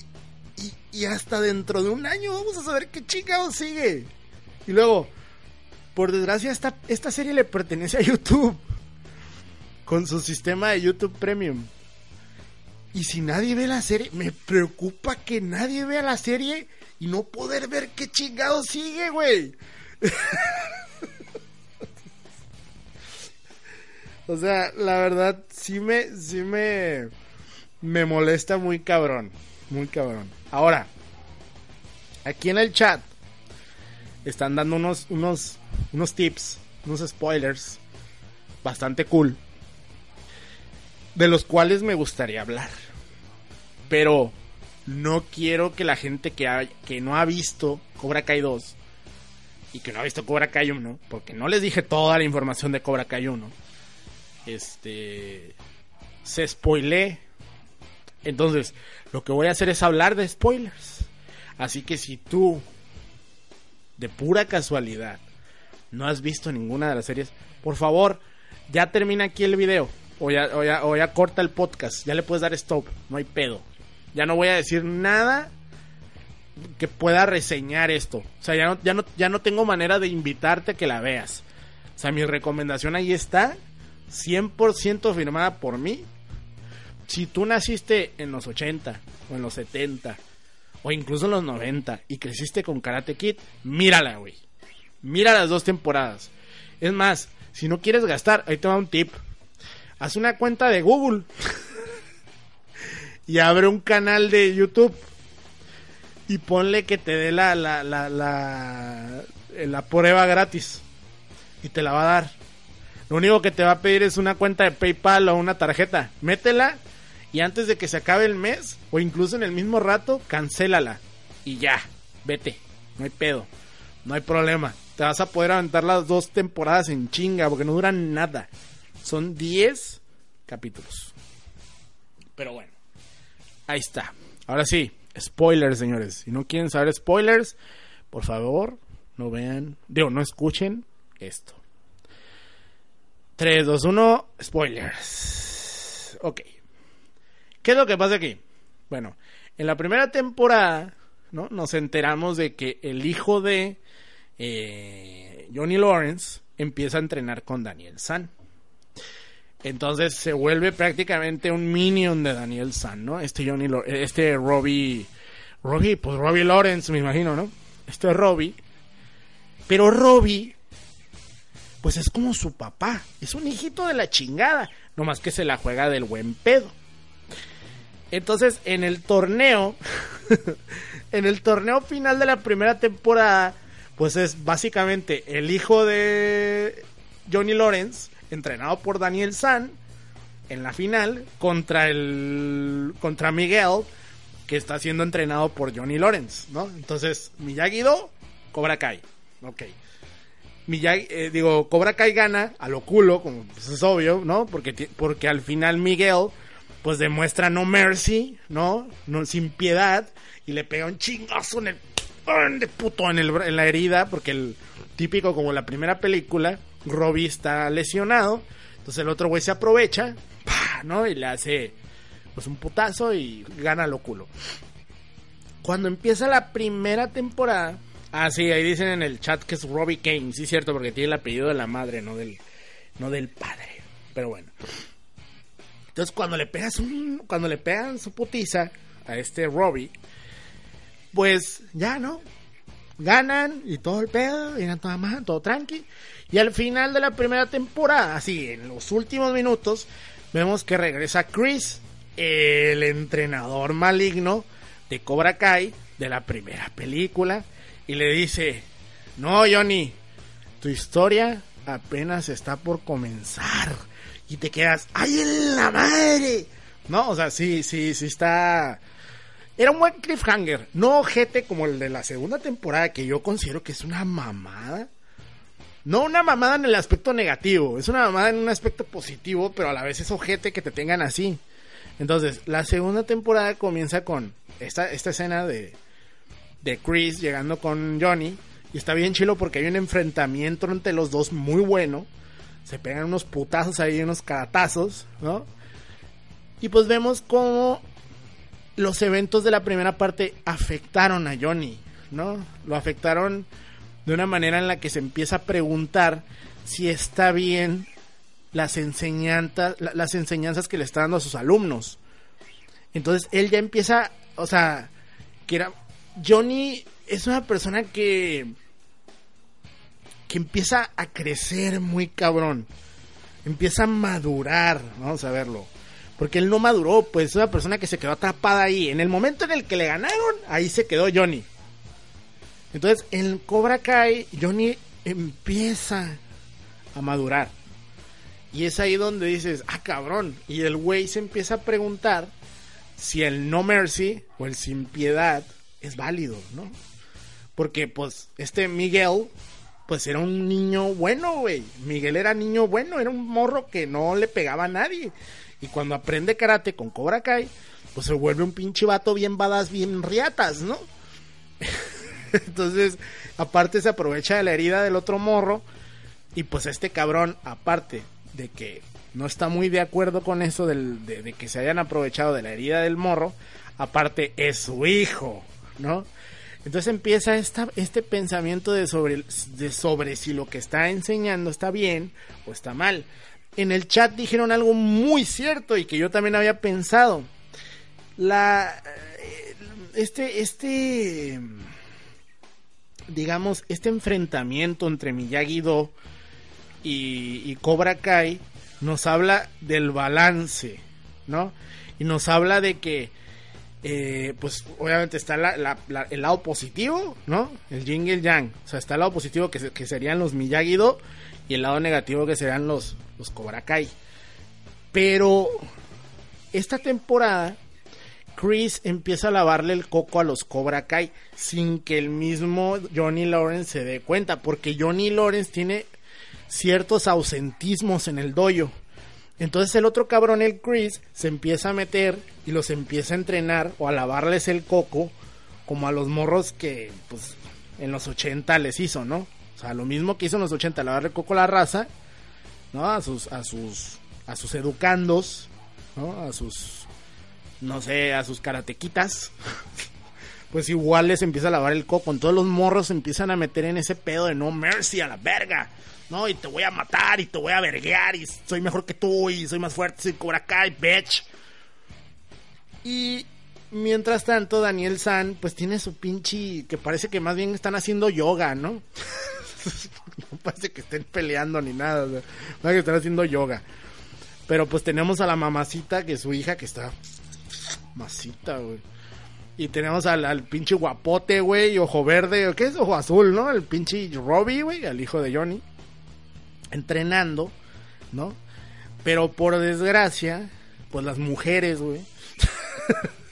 y, y hasta dentro de un año vamos a saber qué chingados sigue. Y luego, por desgracia, esta, esta serie le pertenece a YouTube. Con su sistema de YouTube Premium. Y si nadie ve la serie, me preocupa que nadie vea la serie y no poder ver qué chingado sigue, güey. o sea, la verdad, sí me, sí me, me molesta muy cabrón. Muy cabrón. Ahora, aquí en el chat están dando unos, unos, unos tips, unos spoilers bastante cool, de los cuales me gustaría hablar. Pero no quiero que la gente que, que no ha visto Cobra Kai 2 y que no ha visto Cobra Kai 1, porque no les dije toda la información de Cobra Kai 1, este, se spoilé. Entonces, lo que voy a hacer es hablar de spoilers. Así que si tú, de pura casualidad, no has visto ninguna de las series, por favor, ya termina aquí el video. O ya, o ya, corta el podcast. Ya le puedes dar stop. No hay pedo. Ya no voy a decir nada que pueda reseñar esto. O sea, ya no, ya no, ya no tengo manera de invitarte a que la veas. O sea, mi recomendación ahí está. 100% firmada por mí. Si tú naciste en los 80 o en los 70 o incluso en los 90 y creciste con Karate Kid, mírala, güey. Mira las dos temporadas. Es más, si no quieres gastar, ahí te va un tip. Haz una cuenta de Google y abre un canal de YouTube y ponle que te dé la, la, la, la, la prueba gratis y te la va a dar. Lo único que te va a pedir es una cuenta de PayPal o una tarjeta. Métela y antes de que se acabe el mes o incluso en el mismo rato, cancélala y ya, vete. No hay pedo, no hay problema te vas a poder aventar las dos temporadas en chinga, porque no duran nada. Son 10 capítulos. Pero bueno, ahí está. Ahora sí, spoilers, señores. Si no quieren saber spoilers, por favor, no vean, digo, no escuchen esto. 3, 2, 1, spoilers. Ok. ¿Qué es lo que pasa aquí? Bueno, en la primera temporada, ¿no? Nos enteramos de que el hijo de eh, Johnny Lawrence empieza a entrenar con Daniel San. Entonces se vuelve prácticamente un minion de Daniel San, ¿no? Este Johnny, este Robbie, Robbie, pues Robbie Lawrence, me imagino, ¿no? Este es Robbie. Pero Robbie, pues es como su papá. Es un hijito de la chingada. Nomás que se la juega del buen pedo. Entonces, en el torneo, en el torneo final de la primera temporada, pues es básicamente el hijo de Johnny Lawrence, entrenado por Daniel San, en la final, contra el. contra Miguel, que está siendo entrenado por Johnny Lawrence, ¿no? Entonces, Miyagi-Do, Cobra Kai. Ok. Miyagi, eh, digo, Cobra Kai gana a lo culo, como pues es obvio, ¿no? Porque, porque al final Miguel, pues demuestra no mercy, ¿no? no sin piedad, y le pega un chingazo en el de puto en, el, en la herida, porque el típico como la primera película, Robbie está lesionado, entonces el otro güey se aprovecha, ¿no? Y le hace pues un putazo y gana lo culo. Cuando empieza la primera temporada, ah sí, ahí dicen en el chat que es Robbie Kane, sí cierto, porque tiene el apellido de la madre, no del no del padre. Pero bueno. Entonces cuando le pegas un cuando le pegan su putiza a este Robbie pues ya, ¿no? Ganan y todo el pedo, y todo más, todo tranqui. Y al final de la primera temporada, así, en los últimos minutos, vemos que regresa Chris, el entrenador maligno de Cobra Kai de la primera película, y le dice, no, Johnny, tu historia apenas está por comenzar. Y te quedas, ¡ay, en la madre! No, o sea, sí, sí, sí está era un buen cliffhanger, no ojete como el de la segunda temporada, que yo considero que es una mamada. No una mamada en el aspecto negativo, es una mamada en un aspecto positivo, pero a la vez es ojete que te tengan así. Entonces, la segunda temporada comienza con esta, esta escena de, de Chris llegando con Johnny. Y está bien chilo porque hay un enfrentamiento entre los dos muy bueno. Se pegan unos putazos ahí, unos caratazos, ¿no? Y pues vemos cómo los eventos de la primera parte afectaron a Johnny, ¿no? Lo afectaron de una manera en la que se empieza a preguntar si está bien las enseñanzas, las enseñanzas que le está dando a sus alumnos. Entonces él ya empieza, o sea, que era Johnny es una persona que que empieza a crecer muy cabrón. Empieza a madurar, vamos a verlo. Porque él no maduró, pues es una persona que se quedó atrapada ahí. En el momento en el que le ganaron, ahí se quedó Johnny. Entonces, en Cobra Kai, Johnny empieza a madurar. Y es ahí donde dices, ah, cabrón. Y el güey se empieza a preguntar si el no mercy o el sin piedad es válido, ¿no? Porque, pues, este Miguel, pues era un niño bueno, güey. Miguel era niño bueno, era un morro que no le pegaba a nadie. Y cuando aprende karate con Cobra Kai, pues se vuelve un pinche vato bien badas, bien riatas, ¿no? Entonces, aparte se aprovecha de la herida del otro morro. Y pues este cabrón, aparte de que no está muy de acuerdo con eso del, de, que se hayan aprovechado de la herida del morro, aparte es su hijo, ¿no? Entonces empieza esta, este pensamiento de sobre, de sobre si lo que está enseñando está bien o está mal en el chat dijeron algo muy cierto y que yo también había pensado. La este este digamos este enfrentamiento entre Miyagi-Do y, y, Cobra Kai nos habla del balance, ¿no? Y nos habla de que eh, pues obviamente está el lado positivo, ¿no? El yin y el yang. O sea, está el lado positivo que, que serían los Miyagi-Do y el lado negativo que serían los, los Cobra Kai. Pero esta temporada Chris empieza a lavarle el coco a los Cobra Kai sin que el mismo Johnny Lawrence se dé cuenta, porque Johnny Lawrence tiene ciertos ausentismos en el dojo. Entonces el otro cabrón, el Chris, se empieza a meter y los empieza a entrenar o a lavarles el coco como a los morros que pues en los 80 les hizo, ¿no? O sea, lo mismo que hizo en los 80, lavarle el coco a la raza, ¿no? A sus, a sus, a sus educandos, ¿no? A sus, no sé, a sus karatequitas. pues igual les empieza a lavar el coco. Todos los morros se empiezan a meter en ese pedo de no mercy a la verga. No, y te voy a matar y te voy a verguear y soy mejor que tú y soy más fuerte, soy Cobra Kai, bitch. Y mientras tanto, Daniel San, pues tiene su pinche. que parece que más bien están haciendo yoga, ¿no? no parece que estén peleando ni nada, o parece que están haciendo yoga. Pero pues tenemos a la mamacita, que es su hija, que está. Y tenemos al, al pinche guapote, güey, ojo verde, ¿qué es? Ojo azul, ¿no? El pinche Robbie, güey, al hijo de Johnny. Entrenando, ¿no? Pero por desgracia, pues las mujeres, güey.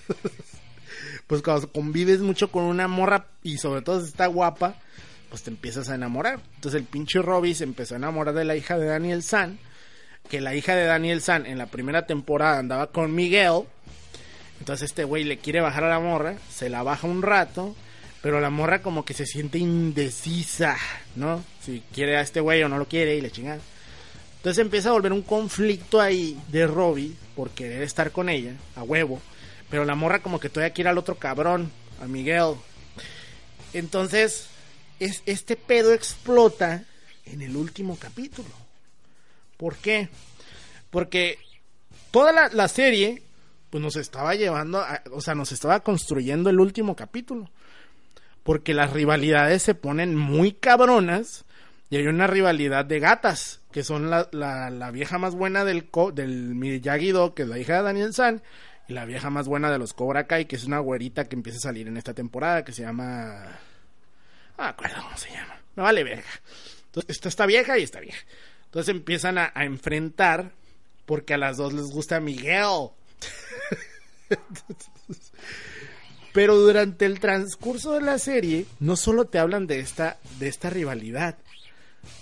pues cuando convives mucho con una morra y sobre todo si está guapa, pues te empiezas a enamorar. Entonces el pinche Robbie se empezó a enamorar de la hija de Daniel San, que la hija de Daniel San en la primera temporada andaba con Miguel. Entonces este güey le quiere bajar a la morra, se la baja un rato, pero la morra como que se siente indecisa, ¿no? Si quiere a este güey o no lo quiere y le chingan. Entonces empieza a volver un conflicto ahí de Robbie por querer estar con ella, a huevo. Pero la morra como que todavía quiere al otro cabrón, a Miguel. Entonces, es, este pedo explota en el último capítulo. ¿Por qué? Porque toda la, la serie, pues nos estaba llevando, a, o sea, nos estaba construyendo el último capítulo. Porque las rivalidades se ponen muy cabronas y hay una rivalidad de gatas, que son la, la, vieja más buena del, del Miyagi-Do, que es la hija de Daniel San, y la vieja más buena de los Cobra Kai, que es una güerita que empieza a salir en esta temporada, que se llama... No me acuerdo cómo se llama. No vale verga. Entonces, está vieja y esta vieja. Entonces empiezan a enfrentar porque a las dos les gusta Miguel. Pero durante el transcurso de la serie, no solo te hablan de esta, de esta rivalidad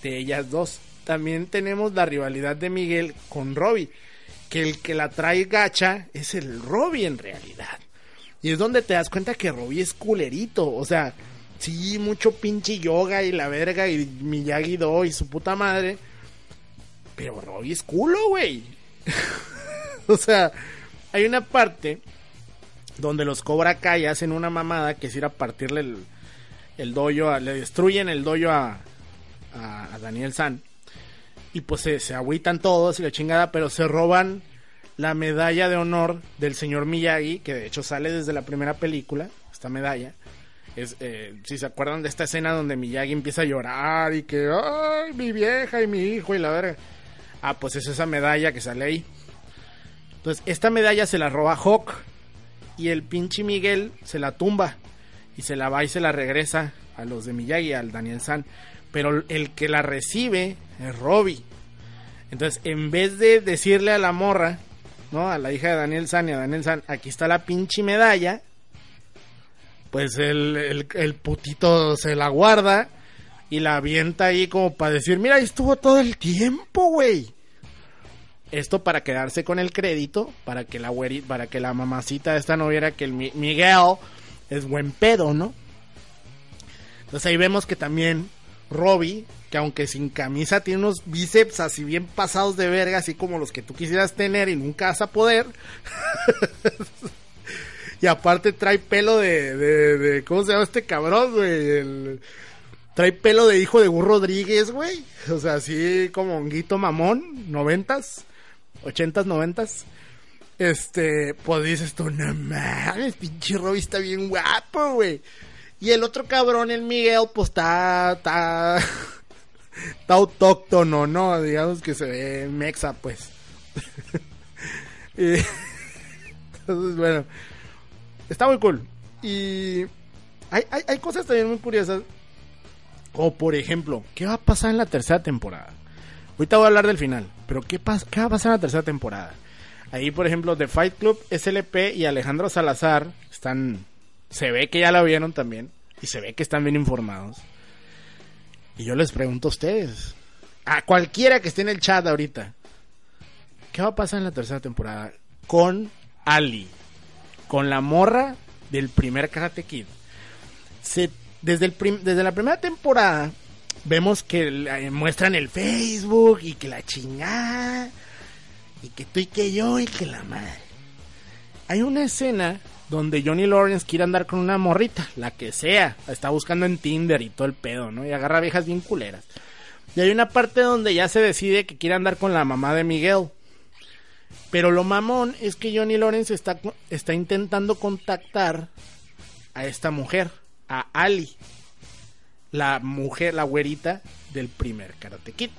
de ellas dos, también tenemos la rivalidad de Miguel con Robbie, que el que la trae gacha es el Robbie en realidad. Y es donde te das cuenta que Robbie es culerito, o sea, sí, mucho pinche yoga y la verga y Miyagi Do y su puta madre. Pero Robbie es culo, güey. o sea, hay una parte donde los Cobra Kai hacen una mamada que es ir a partirle el, el doyo, a, le destruyen el doyo a, Daniel San. Y pues se, se, agüitan todos y la chingada, pero se roban la medalla de honor del señor Miyagi, que de hecho sale desde la primera película, esta medalla. Es, eh, si se acuerdan de esta escena donde Miyagi empieza a llorar y que, ay, mi vieja y mi hijo y la verga. Ah, pues es esa medalla que sale ahí. Entonces, esta medalla se la roba Hawk y el pinche Miguel se la tumba y se la va y se la regresa a los de Miyagi, al Daniel San. Pero el que la recibe es Robbie. Entonces, en vez de decirle a la morra, ¿no? A la hija de Daniel San y a Daniel San, aquí está la pinche medalla. Pues el, el, putito se la guarda y la avienta ahí como para decir, mira, ahí estuvo todo el tiempo, güey. Esto para quedarse con el crédito, para que la güeri- para que la mamacita esta no viera que el Mi- Miguel es buen pedo, ¿no? Entonces ahí vemos que también Robbie, que aunque sin camisa tiene unos bíceps así bien pasados de verga, así como los que tú quisieras tener y nunca vas a poder. y aparte trae pelo de, ¿cómo se llama este cabrón, güey? Trae pelo de hijo de Gur Rodríguez, güey. O sea, así como honguito mamón, noventas, ochentas, noventas. Este, pues dices tú, no mames, pinche Robbie está bien guapo, güey. Y el otro cabrón, el Miguel, pues está, está, está autóctono, ¿no? Digamos que se ve mexa, pues. entonces, bueno, está muy cool. Y hay, hay, hay cosas también muy curiosas. Como por ejemplo, ¿qué va a pasar en la tercera temporada? Ahorita voy a hablar del final, pero ¿qué, pas ¿qué va a pasar en la tercera temporada? Ahí, por ejemplo, The Fight Club, SLP y Alejandro Salazar están. Se ve que ya la vieron también. Y se ve que están bien informados. Y yo les pregunto a ustedes. A cualquiera que esté en el chat ahorita. ¿Qué va a pasar en la tercera temporada? Con Ali. Con la morra del primer Karate Kid. Se, desde, el prim- desde la primera temporada. Vemos que eh, muestran el Facebook y que la chingada y que tú y que yo y que la madre. Hay una escena donde Johnny Lawrence quiere andar con una morrita, la que sea, está buscando en Tinder y todo el pedo, ¿no? Y agarra viejas bien culeras. Y hay una parte donde ya se decide que quiere andar con la mamá de Miguel. Pero lo mamón es que Johnny Lawrence está, está intentando contactar a esta mujer, a Ali, la mujer, la güerita del primer Karate Kid.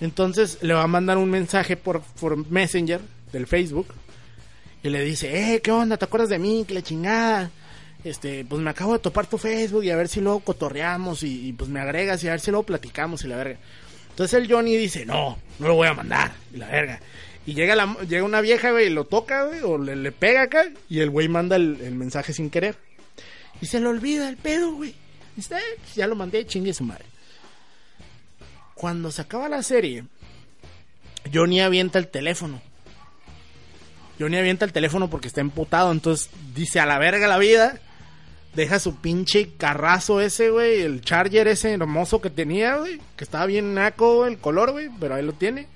Entonces le va a mandar un mensaje por, por Messenger del Facebook y le dice, eh, ¿qué onda? ¿Te acuerdas de mí? Que la chingada. Este, pues me acabo de topar tu Facebook y a ver si luego cotorreamos y, pues me agregas y a ver si luego platicamos y la verga. Entonces el Johnny dice, no, no lo voy a mandar y la verga. Y llega, la, llega una vieja, güey, y lo toca, güey, o le, le pega acá y el güey manda el, el mensaje sin querer. Y se le olvida el pedo, güey. Dice, "Eh, ya lo mandé, chingue su madre. Cuando se acaba la serie, Johnny avienta el teléfono. Johnny avienta el teléfono porque está emputado. Entonces dice a la verga la vida. Deja su pinche carrazo ese, güey. El charger ese hermoso que tenía, güey. Que estaba bien naco, el color, güey. Pero ahí lo tiene.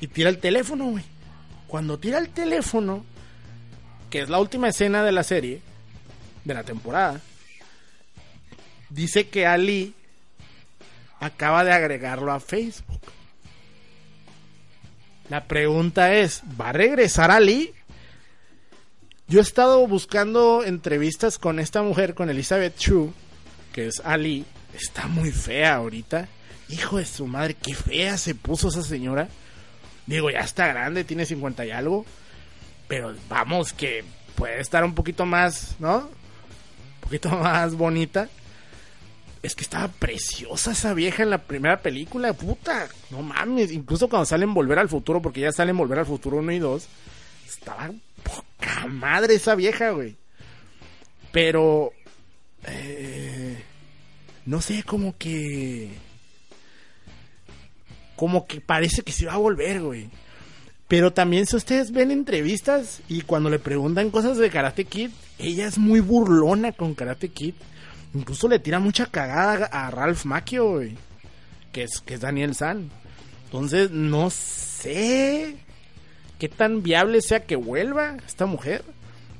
Y tira el teléfono, güey. Cuando tira el teléfono, que es la última escena de la serie, de la temporada, dice que Ali acaba de agregarlo a Facebook. La pregunta es, ¿va a regresar Ali? Yo he estado buscando entrevistas con esta mujer, con Elizabeth Chu, que es Ali. Está muy fea ahorita. Hijo de su madre, qué fea se puso esa señora. Digo, ya está grande, tiene 50 y algo. Pero vamos, que puede estar un poquito más, ¿no? Un poquito más bonita. Es que estaba preciosa esa vieja en la primera película, puta. No mames, incluso cuando salen Volver al Futuro, porque ya salen Volver al Futuro 1 y 2, estaba poca madre esa vieja, güey. Pero, eh, no sé, como que... Como que parece que se va a volver, güey. Pero también si ustedes ven entrevistas y cuando le preguntan cosas de Karate Kid, ella es muy burlona con Karate Kid. Incluso le tira mucha cagada a Ralph Macchio, güey. Que es, que es Daniel San. Entonces, no sé qué tan viable sea que vuelva esta mujer.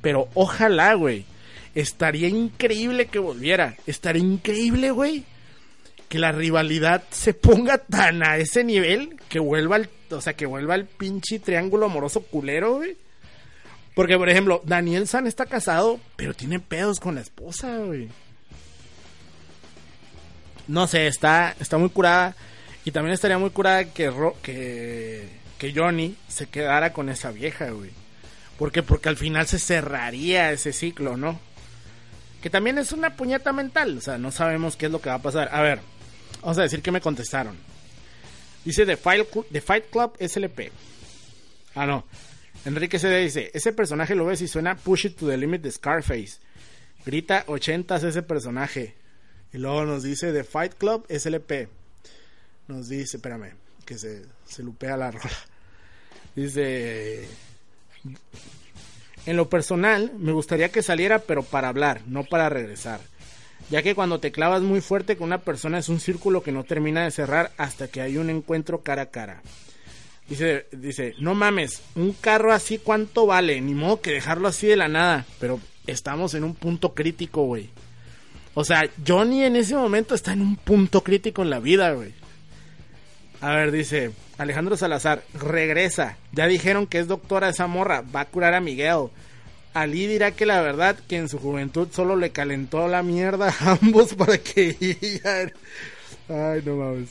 Pero ojalá, güey. Estaría increíble que volviera. Estaría increíble, güey. Que la rivalidad se ponga tan a ese nivel que vuelva al, o sea, que vuelva el pinche triángulo amoroso culero, güey. Porque, por ejemplo, Daniel San está casado, pero tiene pedos con la esposa, güey. No sé, está, está muy curada. Y también estaría muy curada que, que, Johnny se quedara con esa vieja, güey. ¿Por qué? Porque al final se cerraría ese ciclo, ¿no? Que también es una puñeta mental. O sea, no sabemos qué es lo que va a pasar. A ver, vamos a decir que me contestaron. Dice The Fight Club SLP. Ah, no. Enrique CD dice, ese personaje lo ves y suena Push It to the Limit de Scarface. Grita 80 ese personaje. Y luego nos dice The Fight Club SLP. Nos dice, espérame, que se, se lupea la rola. Dice, en lo personal, me gustaría que saliera, pero para hablar, no para regresar. Ya que cuando te clavas muy fuerte con una persona es un círculo que no termina de cerrar hasta que hay un encuentro cara a cara. Dice, dice, no mames, un carro así cuánto vale, ni modo que dejarlo así de la nada, pero estamos en un punto crítico, güey. O sea, Johnny en ese momento está en un punto crítico en la vida, güey. A ver, dice Alejandro Salazar, regresa. Ya dijeron que es doctora esa morra, va a curar a Miguel. Ali dirá que la verdad que en su juventud solo le calentó la mierda a ambos para que. Ay, no mames.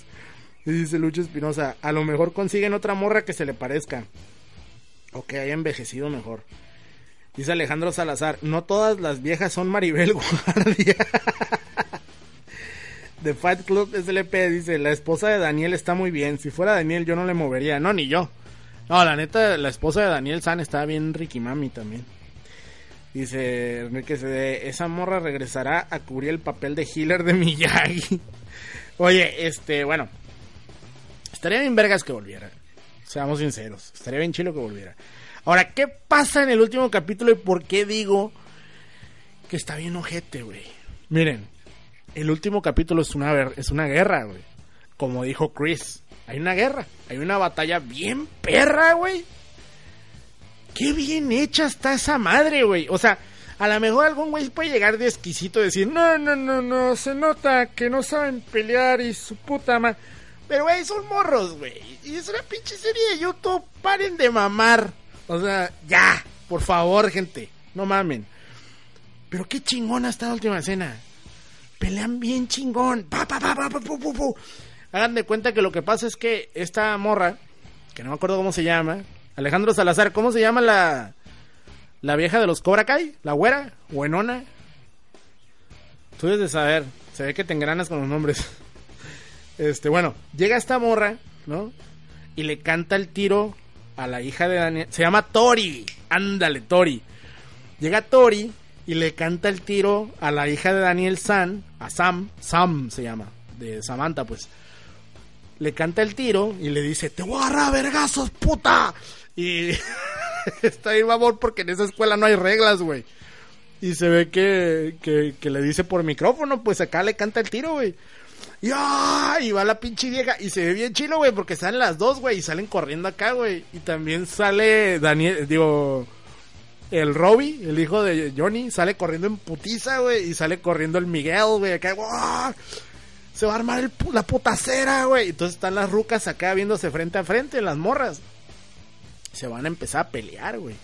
Y dice Lucho Espinosa, a lo mejor consiguen otra morra que se le parezca. O que haya envejecido mejor. Dice Alejandro Salazar, no todas las viejas son Maribel Guardia. The Fight Club SLP dice, la esposa de Daniel está muy bien. Si fuera Daniel yo no le movería. No, ni yo. No, la neta, la esposa de Daniel San está bien Ricky Mami también. Dice CD, esa morra regresará a cubrir el papel de healer de Miyagi. Oye, este, bueno. Estaría bien vergas que volviera. Seamos sinceros. Estaría bien chilo que volviera. Ahora, ¿qué pasa en el último capítulo y por qué digo que está bien ojete, güey? Miren, el último capítulo es una, es una guerra, güey. Como dijo Chris, hay una guerra, hay una batalla bien perra, güey. Qué bien hecha está esa madre, güey. O sea, a lo mejor algún güey puede llegar de exquisito y decir, no, no, no, no, se nota que no saben pelear y su puta madre. Pero, güey, son morros, güey. Y es una pinche serie de YouTube. Paren de mamar. O sea, ya, por favor, gente. No mamen. Pero qué chingona está la última escena. Pelean bien chingón. Pa, pa, pa, pu, pu, pu. Hagan de cuenta que lo que pasa es que esta morra, que no me acuerdo cómo se llama, Alejandro Salazar, ¿cómo se llama la, la vieja de los Cobra Kai? ¿La güera? ¿Buenona? Tú debes de saber. Se ve que te engranas con los nombres. Este, bueno, llega esta morra, ¿no? Y le canta el tiro a la hija de Daniel. Se llama Tori. Ándale, Tori. Llega Tori y le canta el tiro a la hija de Daniel San, a Sam, Sam se llama, de Samantha, pues. Le canta el tiro y le dice, te voy a agarrar vergazos, puta. Y está ahí, amor, porque en esa escuela no hay reglas, güey. Y se ve que, que, que le dice por micrófono, pues acá le canta el tiro, güey. Y, ¡ah! va la pinche vieja. Y se ve bien chilo, güey, porque salen las dos, güey. Y salen corriendo acá, güey. Y también sale Daniel, digo, el Robbie, el hijo de Johnny, sale corriendo en putiza, güey. Y sale corriendo el Miguel, güey. Acá, ¡guau! Se va a armar el la putacera, güey. Entonces están las rucas acá viéndose frente a frente, las morras. Se van a empezar a pelear, güey.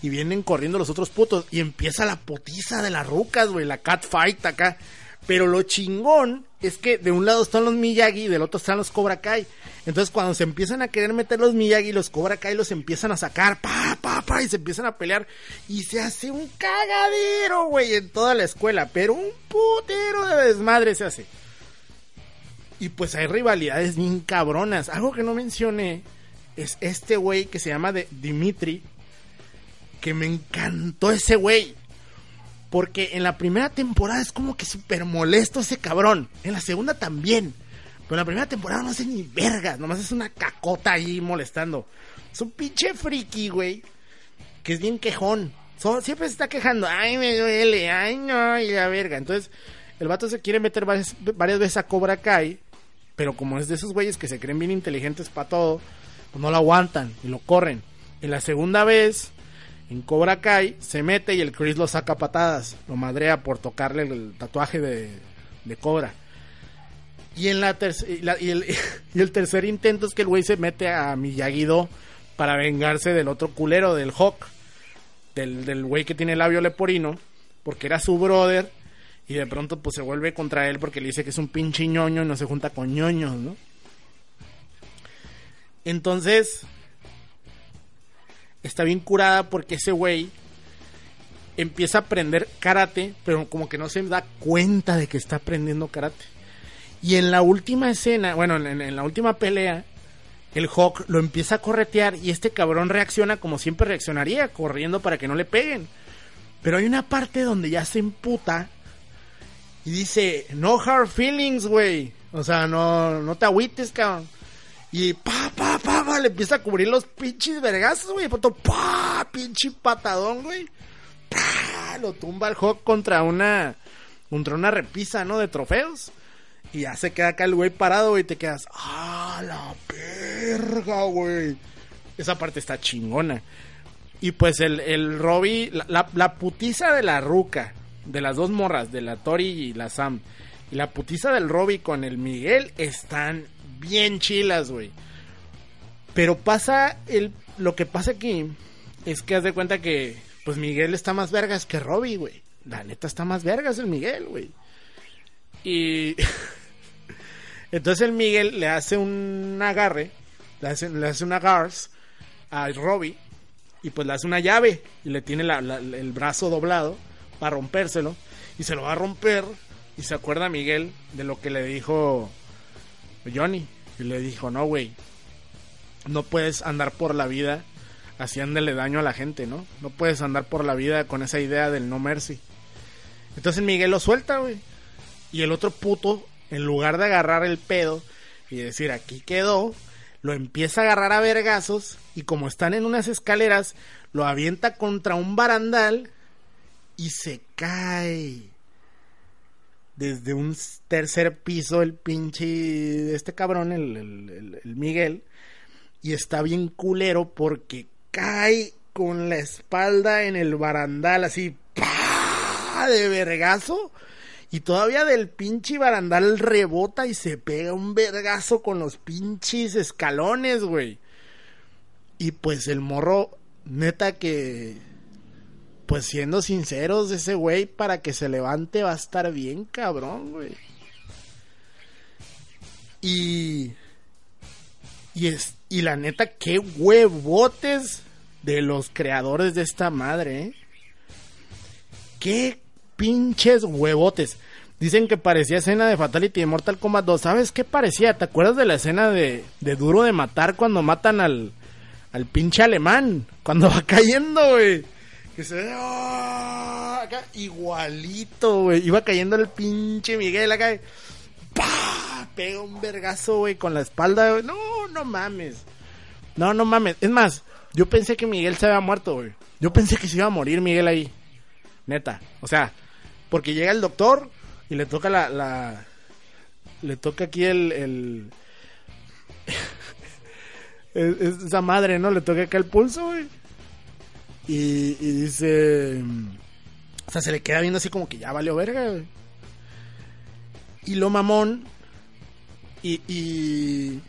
Y vienen corriendo los otros putos. Y empieza la putiza de las rucas, güey. La cat fight acá. Pero lo chingón es que de un lado están los Miyagi y del otro están los Cobra Kai. Entonces cuando se empiezan a querer meter los Miyagi, los Cobra Kai los empiezan a sacar, pa, pa, pa, y se empiezan a pelear. Y se hace un cagadero, güey, en toda la escuela. Pero un putero de desmadre se hace. Y pues hay rivalidades bien cabronas. Algo que no mencioné es este güey que se llama de Dimitri. Que me encantó ese güey. Porque en la primera temporada es como que súper molesto ese cabrón. En la segunda también. Pero en la primera temporada no hace ni vergas. Nomás es una cacota ahí molestando. Es un pinche friki, güey. Que es bien quejón. So- siempre se está quejando. Ay, me duele. Ay, no. Y la verga. Entonces, el vato se quiere meter varias, veces a Cobra Kai. Pero como es de esos güeyes que se creen bien inteligentes para todo, pues no lo aguantan y lo corren. En la segunda vez, en Cobra Kai, se mete y el Chris lo saca a patadas. Lo madrea por tocarle el tatuaje de, de Cobra. Y, en la, y, el, y el tercer intento es que el güey se mete a Miyagi-Do para vengarse del otro culero, del Hawk, del, del güey que tiene labio leporino, porque era su brother, y de pronto pues se vuelve contra él porque le dice que es un pinche ñoño y no se junta con ñoños, ¿no? Entonces, está bien curada porque ese güey empieza a aprender karate, pero como que no se da cuenta de que está aprendiendo karate. Y en la última escena, bueno, en, la última pelea, el Hawk lo empieza a corretear y este cabrón reacciona como siempre reaccionaría, corriendo para que no le peguen. Pero hay una parte donde ya se emputa y dice, no hard feelings, güey. O sea, no, no te agüites, cabrón. Y pa, pa, pa, pa, le empieza a cubrir los pinches vergazos, güey. Pato, pa, pinche patadón, güey. Pa, lo tumba el Hawk contra una, contra una repisa, ¿no? De trofeos. Y ya se queda acá el güey parado y te quedas, ah, la verga, güey. Esa parte está chingona. Y pues el, el Robby, la, putiza de la ruca, de las dos morras, de la Tori y la Sam, y la putiza del Robby con el Miguel están bien chilas, güey. Pero pasa el, lo que pasa aquí es que haz de cuenta que, pues Miguel está más vergas que Robby, güey. La neta está más vergas el Miguel, güey. Y entonces el Miguel le hace un agarre, le hace, le hace un agarre a Robby y pues le hace una llave y le tiene el brazo doblado para rompérselo y se lo va a romper y se acuerda Miguel de lo que le dijo Johnny y le dijo no güey no puedes andar por la vida haciéndole daño a la gente no no puedes andar por la vida con esa idea del no mercy entonces Miguel lo suelta güey y el otro puto en lugar de agarrar el pedo y decir aquí quedó lo empieza a agarrar a vergazos y como están en unas escaleras, lo avienta contra un barandal y se cae. Desde un tercer piso el pinche este cabrón, el, el, el, el Miguel, y está bien culero porque cae con la espalda en el barandal así, ¡pah! de vergazo. Y todavía del pinche barandal rebota y se pega un vergazo con los pinches escalones, güey. Y pues el morro, neta que, pues siendo sinceros, ese güey para que se levante va a estar bien cabrón, güey. Y, y, es, y la neta, qué huevotes de los creadores de esta madre, ¿eh? Qué pinches huevotes. Dicen que parecía escena de Fatality de Mortal Kombat 2. ¿Sabes qué parecía? ¿Te acuerdas de la escena de, de Duro de Matar cuando matan al, al pinche alemán? Cuando va cayendo, güey. Que se oh, acá igualito, güey. Iba cayendo el pinche Miguel acá. Pega un vergazo, güey, con la espalda. No, no mames. No, no mames. Es más, yo pensé que Miguel se había muerto, güey. Yo pensé que se iba a morir Miguel ahí. Neta. O sea, porque llega el doctor y le toca la, le toca aquí el, el esa madre, ¿no? Le toca acá el pulso, güey. Y, y, dice, o sea, se le queda viendo así como que ya valió verga, güey. Y lo mamón y, y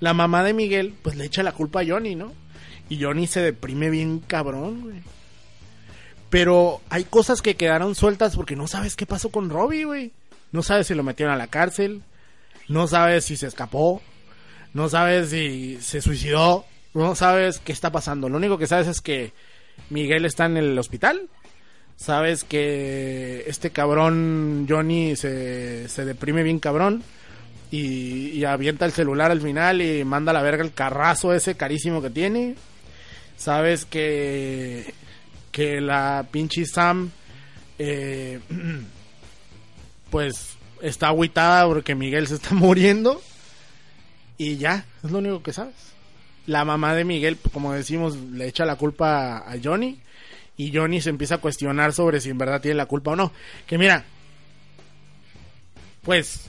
la mamá de Miguel, pues le echa la culpa a Johnny, ¿no? Y Johnny se deprime bien cabrón, güey. Pero hay cosas que quedaron sueltas porque no sabes qué pasó con Robbie, güey. No sabes si lo metieron a la cárcel. No sabes si se escapó. No sabes si se suicidó. No sabes qué está pasando. Lo único que sabes es que Miguel está en el hospital. Sabes que este cabrón Johnny se, se deprime bien cabrón. Y, avienta el celular al final y manda a la verga el carrazo ese carísimo que tiene. Sabes que que la pinche Sam eh, pues está agüitada porque Miguel se está muriendo y ya, es lo único que sabes. La mamá de Miguel, como decimos, le echa la culpa a Johnny y Johnny se empieza a cuestionar sobre si en verdad tiene la culpa o no. Que mira, pues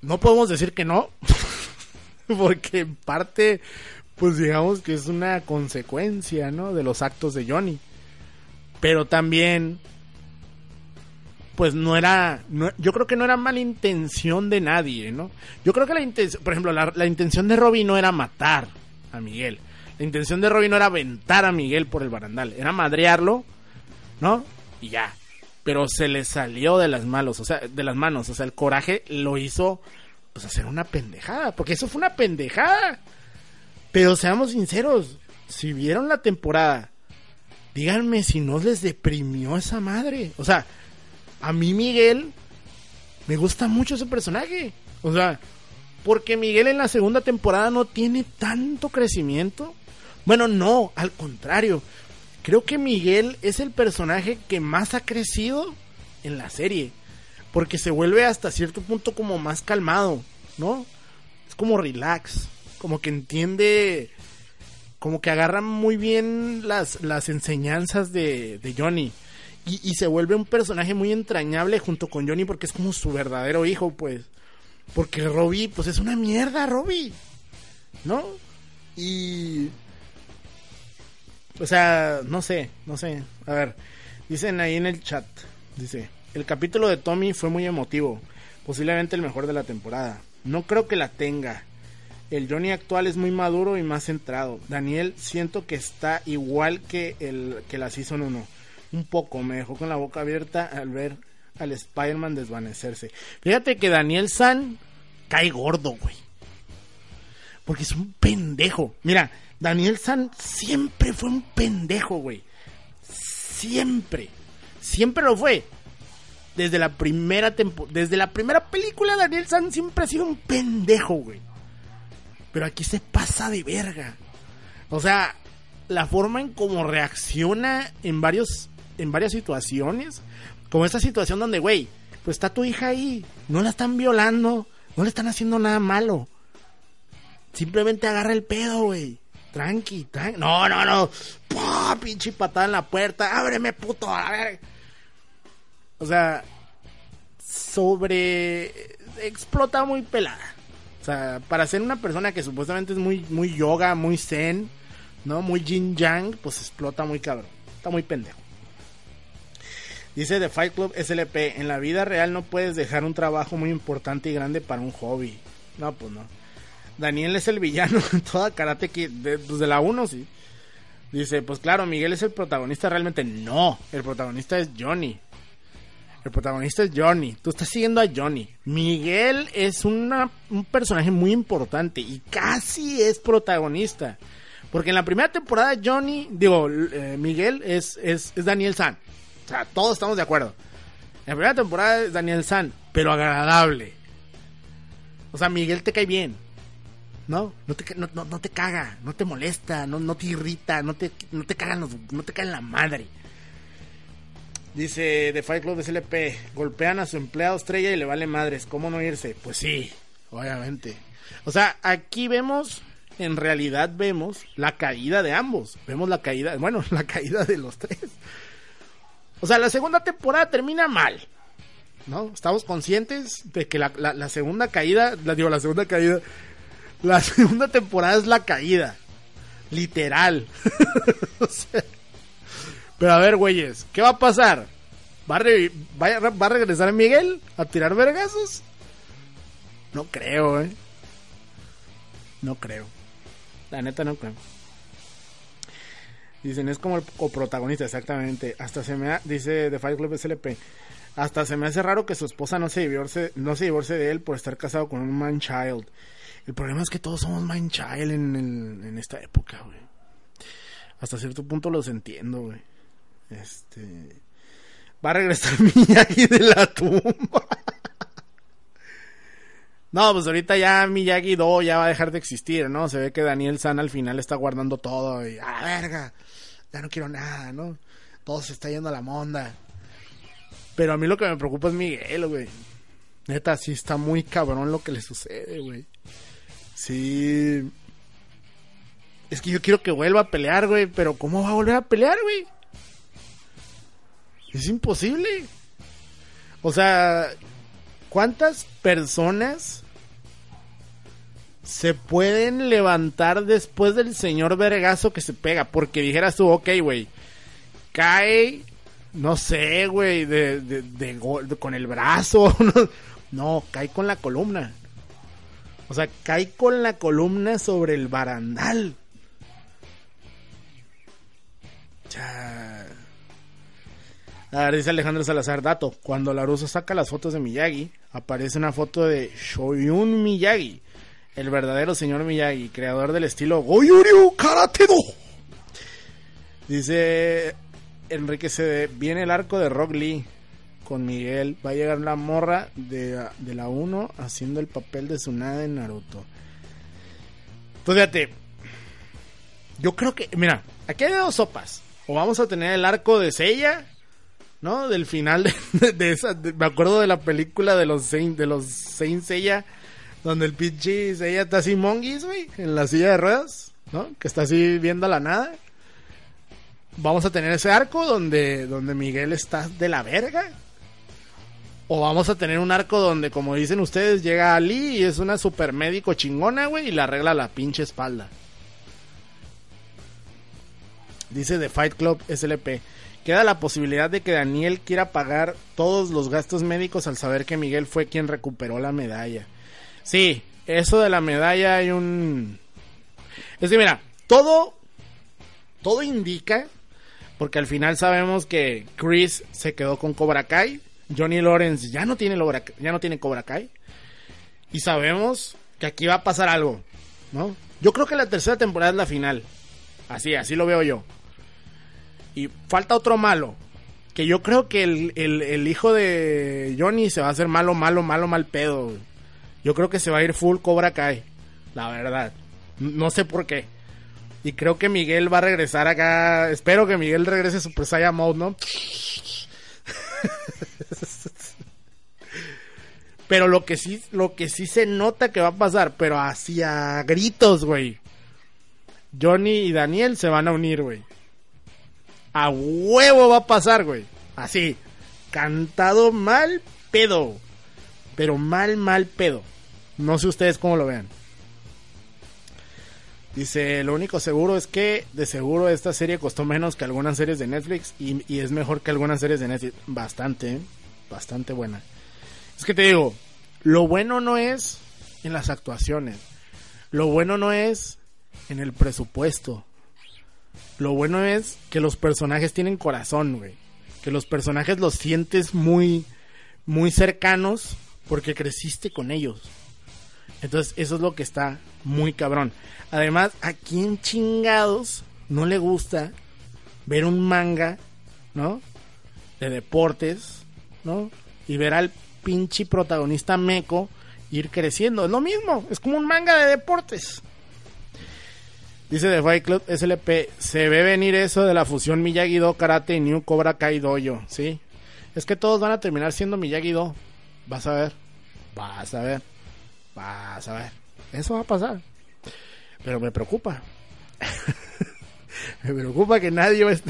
no podemos decir que no, porque en parte pues digamos que es una consecuencia, ¿no? De los actos de Johnny. Pero también, pues no era, no- yo creo que no era mala intención de nadie, ¿no? Yo creo que la intención, por ejemplo, la, la intención de Robbie no era matar a Miguel. La intención de Robbie no era aventar a Miguel por el barandal, era madrearlo, ¿no? Y ya. Pero se le salió de las manos, o sea, de las manos, o sea, el coraje lo hizo pues hacer una pendejada, porque eso fue una pendejada. Pero seamos sinceros, si vieron la temporada, díganme si no les deprimió esa madre. O sea, a mí Miguel me gusta mucho ese personaje. O sea, porque Miguel en la segunda temporada no tiene tanto crecimiento. Bueno, no, al contrario. Creo que Miguel es el personaje que más ha crecido en la serie. Porque se vuelve hasta cierto punto como más calmado, ¿no? Es como relax. Como que entiende. Como que agarra muy bien las, las enseñanzas de, de Johnny. Y, y se vuelve un personaje muy entrañable junto con Johnny porque es como su verdadero hijo, pues. Porque Robbie, pues es una mierda, Robbie. ¿No? Y... O sea, no sé, no sé. A ver, dicen ahí en el chat, dice, el capítulo de Tommy fue muy emotivo, posiblemente el mejor de la temporada. No creo que la tenga. El Johnny actual es muy maduro y más centrado. Daniel siento que está igual que el que la Season 1. Un poco, me dejó con la boca abierta al ver al Spider-Man desvanecerse. Fíjate que Daniel San cae gordo, güey. Porque es un pendejo. Mira, Daniel San siempre fue un pendejo, güey. Siempre. Siempre lo fue. Desde la primera tempo desde la primera película Daniel San siempre ha sido un pendejo, güey. Pero aquí se pasa de verga. O sea, la forma en cómo reacciona en varios en varias situaciones, como esa situación donde, güey, pues está tu hija ahí, no la están violando, no le están haciendo nada malo. Simplemente agarra el pedo, güey. Tranqui, tranqui. No, no, no. ¡Pah! Pinche patada en la puerta. Ábreme, puto. A ver. O sea, sobre. Explota muy pelada. O sea, para ser una persona que supuestamente es muy, muy yoga, muy zen, ¿no? Muy yin yang, pues explota muy cabrón. Está muy pendejo. Dice The Fight Club SLP, en la vida real no puedes dejar un trabajo muy importante y grande para un hobby. No, pues no. Daniel es el villano en toda Karate Kid, de, pues de la 1 sí. Dice, pues claro, Miguel es el protagonista realmente. No, el protagonista es Johnny. El protagonista es Johnny. Tú estás siguiendo a Johnny. Miguel es una, un personaje muy importante y casi es protagonista. Porque en la primera temporada Johnny, digo, eh, Miguel es, es, es Daniel San. O sea, todos estamos de acuerdo. La primera temporada es Daniel San, pero agradable. O sea, Miguel te cae bien. ¿No? No te, no, no, no te caga, no te molesta, no, no te irrita, no te, no te cagan los, no te cagan la madre. Dice The Fight Club SLP, golpean a su empleado estrella y le vale madres, ¿cómo no irse? Pues sí, obviamente. O sea, aquí vemos, en realidad vemos la caída de ambos. Vemos la caída, bueno, la caída de los tres. O sea, la segunda temporada termina mal. ¿No? Estamos conscientes de que la, la, segunda caída, la digo, la segunda caída, la segunda temporada es la caída. Literal. pero a ver, güeyes, ¿qué va a pasar? ¿Va a, va, a, ¿Va a regresar Miguel a tirar vergazos? No creo, eh. No creo. La neta no creo. Dicen, es como el coprotagonista, exactamente. Hasta se me ha, dice The Fight Club SLP. Hasta se me hace raro que su esposa no se divorcie, no se divorcie de él por estar casado con un man child. El problema es que todos somos man child en, el- en esta época, güey. Hasta cierto punto los entiendo, güey. Este. Va a regresar Miyagi de la tumba. No, pues ahorita ya Miyagi Do ya va a dejar de existir, ¿no? Se ve que Daniel San al final está guardando todo y, ah, verga, no quiero nada, ¿no? Todo se está yendo a la monda. Pero a mí lo que me preocupa es Miguel, güey. Neta, sí está muy cabrón lo que le sucede, güey. Sí. Es que yo quiero que vuelva a pelear, güey, pero ¿cómo va a volver a pelear, güey? Es imposible. O sea, ¿cuántas personas se pueden levantar después del señor vergazo que se pega? Porque dijeras tú, ok, güey, cae no sé, güey, de, de, con el brazo. No, no, cae con la columna. O sea, cae con la columna sobre el barandal. Ya. A ver, dice Alejandro Salazar, dato. Cuando Laruso saca las fotos de Miyagi, aparece una foto de Shoyun Miyagi, el verdadero señor Miyagi, creador del estilo Goyuryu Karate Do. Dice Enrique CD, viene el arco de Rock Lee con Miguel. Va a llegar la morra de, de la 1 haciendo el papel de Tsunade en Naruto. Yo creo que, mira, aquí hay dos sopas. O vamos a tener el arco de Seiya, ¿no? Del final de, de esa, me acuerdo de la película de los Saint, de los donde el pinche Seiya está así monguis, güey, en la silla de ruedas, ¿no? Que está así viendo a la nada. Vamos a tener ese arco donde, donde Miguel está de la verga. O vamos a tener un arco donde, como dicen ustedes, llega Ali y es una super médico chingona, güey, y le arregla la pinche espalda. Dice The Fight Club SLP. Queda la posibilidad de que Daniel quiera pagar todos los gastos médicos al saber que Miguel fue quien recuperó la medalla. Sí, eso de la medalla hay un... Es que mira, todo... Todo indica, porque al final sabemos que Chris se quedó con Cobra Kai, Johnny Lawrence ya no tiene, Lobra- ya no tiene Cobra Kai, y sabemos que aquí va a pasar algo, ¿no? Yo creo que la tercera temporada es la final. Así, así lo veo yo. Y falta otro malo. Que yo creo que el, el- el hijo de Johnny se va a hacer malo, malo, malo, mal pedo. Yo creo que se va a ir full Cobra Kai. La verdad. No sé por qué. Y creo que Miguel va a regresar acá. Espero que Miguel regrese a Super Saiyan Mode, ¿no? Pero lo que sí, lo que sí se nota que va a pasar, pero hacia gritos, güey. Johnny y Daniel se van a unir, güey. A huevo va a pasar, güey. Así. Cantado mal pedo. Pero mal, mal pedo. No sé ustedes cómo lo vean. Dice, lo único seguro es que de seguro esta serie costó menos que algunas series de Netflix y, y es mejor que algunas series de Netflix. Bastante, ¿eh? bastante buena. Es que te digo, lo bueno no es en las actuaciones. Lo bueno no es en el presupuesto. Lo bueno es que los personajes tienen corazón, güey. Que los personajes los sientes muy, muy cercanos porque creciste con ellos. Entonces, eso es lo que está muy cabrón. Además, ¿a quién chingados no le gusta ver un manga, ¿no? De deportes, ¿no? Y ver al pinche protagonista meco ir creciendo. Es lo mismo, es como un manga de deportes. Dice The Fight Club SLP, se ve venir eso de la fusión Miyagi-Do Karate y New Cobra Kai Dojo, ¿sí? Es que todos van a terminar siendo Miyagi-Do. Vas a ver. Vas a ver. Vas a ver. Eso va a pasar. Pero me preocupa. me preocupa que nadie va a est-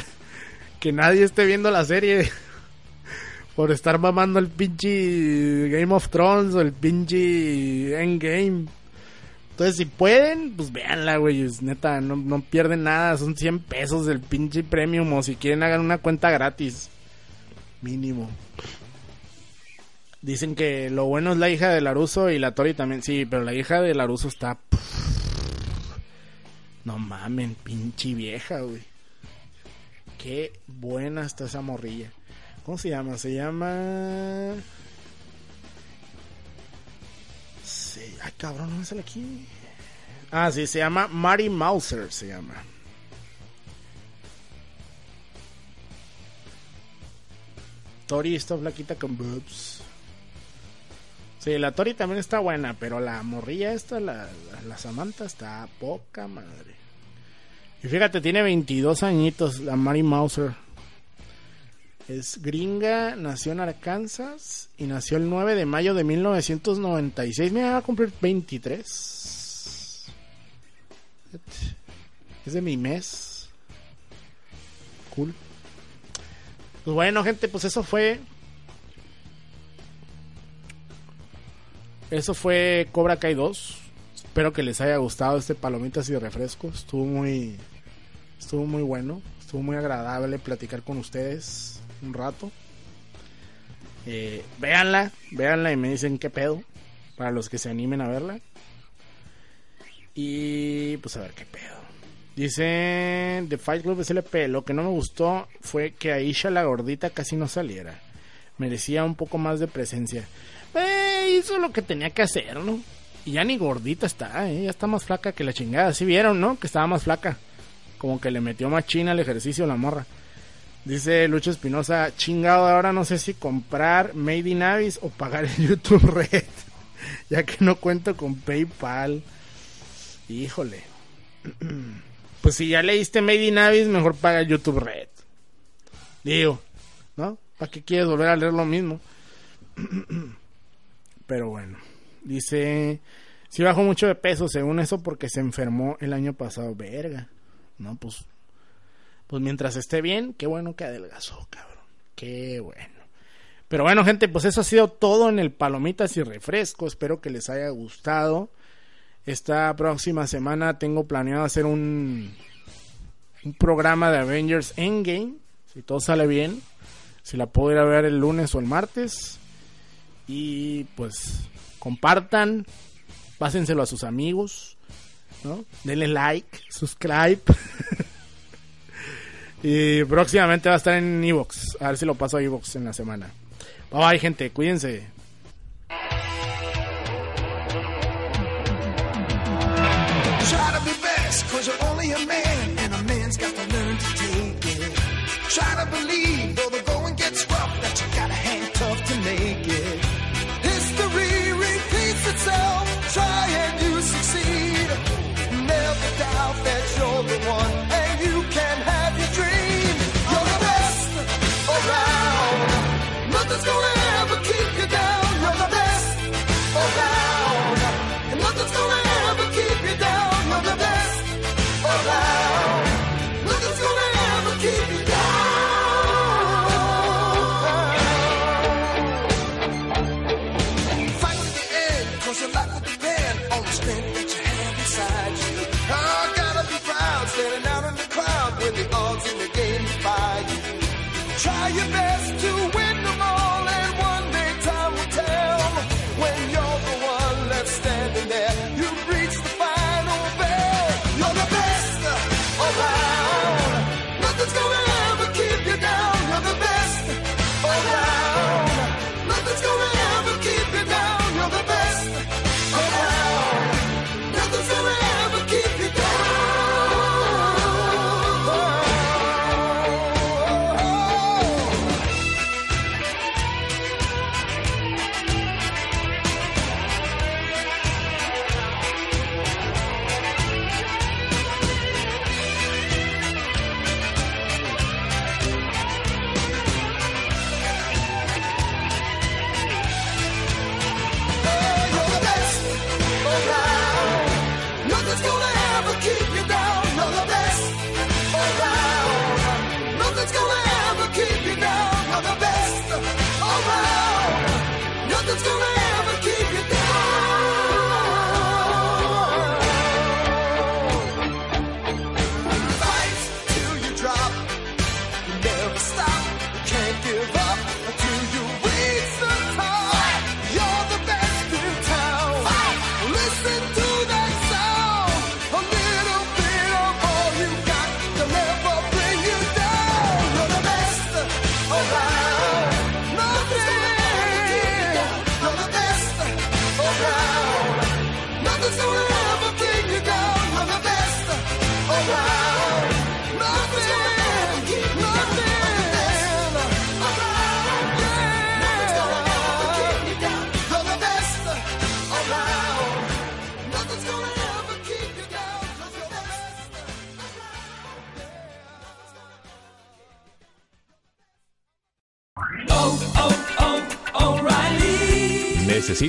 que nadie esté viendo la serie por estar mamando el pinche Game of Thrones o el pinche Endgame. Entonces, si pueden, pues véanla, güey. Neta, no, no pierden nada. Son 100 pesos del pinche premium. O si quieren, hagan una cuenta gratis. Mínimo. Dicen que lo bueno es la hija de Laruso y la Tori también. Sí, pero la hija de Laruso está. No mamen, pinche vieja, güey. Qué buena está esa morrilla. ¿Cómo se llama? Se llama. Sí. Ay, cabrón, no me sale aquí. Ah, sí, se llama Mari Mauser, se llama. Tori está flaquita con boobs. La Tori también está buena, pero la morrilla esta, la, la, Samantha, está poca madre. Y fíjate, tiene 22 añitos la Mari Mauser. Es gringa, nació en Arkansas y nació el 9 de mayo de 1996. Mira, va a cumplir 23. Es de mi mes. Cool. Pues bueno, gente, pues eso fue. Eso fue Cobra Kai 2. Espero que les haya gustado este palomitas y refrescos. Estuvo muy. Estuvo muy bueno. Estuvo muy agradable platicar con ustedes. un rato. Eh, véanla, véanla y me dicen qué pedo. Para los que se animen a verla. Y pues a ver qué pedo. Dice The Fight Club SLP, lo que no me gustó fue que Aisha la gordita casi no saliera. Merecía un poco más de presencia. Eh, hizo lo que tenía que hacer, ¿no? Y ya ni gordita está, ¿eh? ya está más flaca que la chingada. Sí vieron, ¿no? Que estaba más flaca. Como que le metió más china al ejercicio la morra. Dice Lucho Espinosa, chingado, ahora no sé si comprar Made in Avis o pagar el YouTube Red. ya que no cuento con PayPal. Híjole. Pues si ya leíste Made in Avis, mejor paga YouTube Red. Digo, ¿no? ¿Para qué quieres volver a leer lo mismo? Pero bueno. Dice, si bajó mucho de peso, según eso, porque se enfermó el año pasado. Verga. No, pues, pues mientras esté bien, qué bueno que adelgazó, cabrón. Qué bueno. Pero bueno, gente, pues eso ha sido todo en el Palomitas y Refresco. Espero que les haya gustado. Esta próxima semana tengo planeado hacer un, un programa de Avengers Endgame. Si todo sale bien. Si la puedo ir a ver el lunes o el martes. Y pues compartan. Pásenselo a sus amigos. ¿no? Denle like, subscribe. y próximamente va a estar en Evox. A ver si lo paso a Evox en la semana. Bye bye, gente. Cuídense.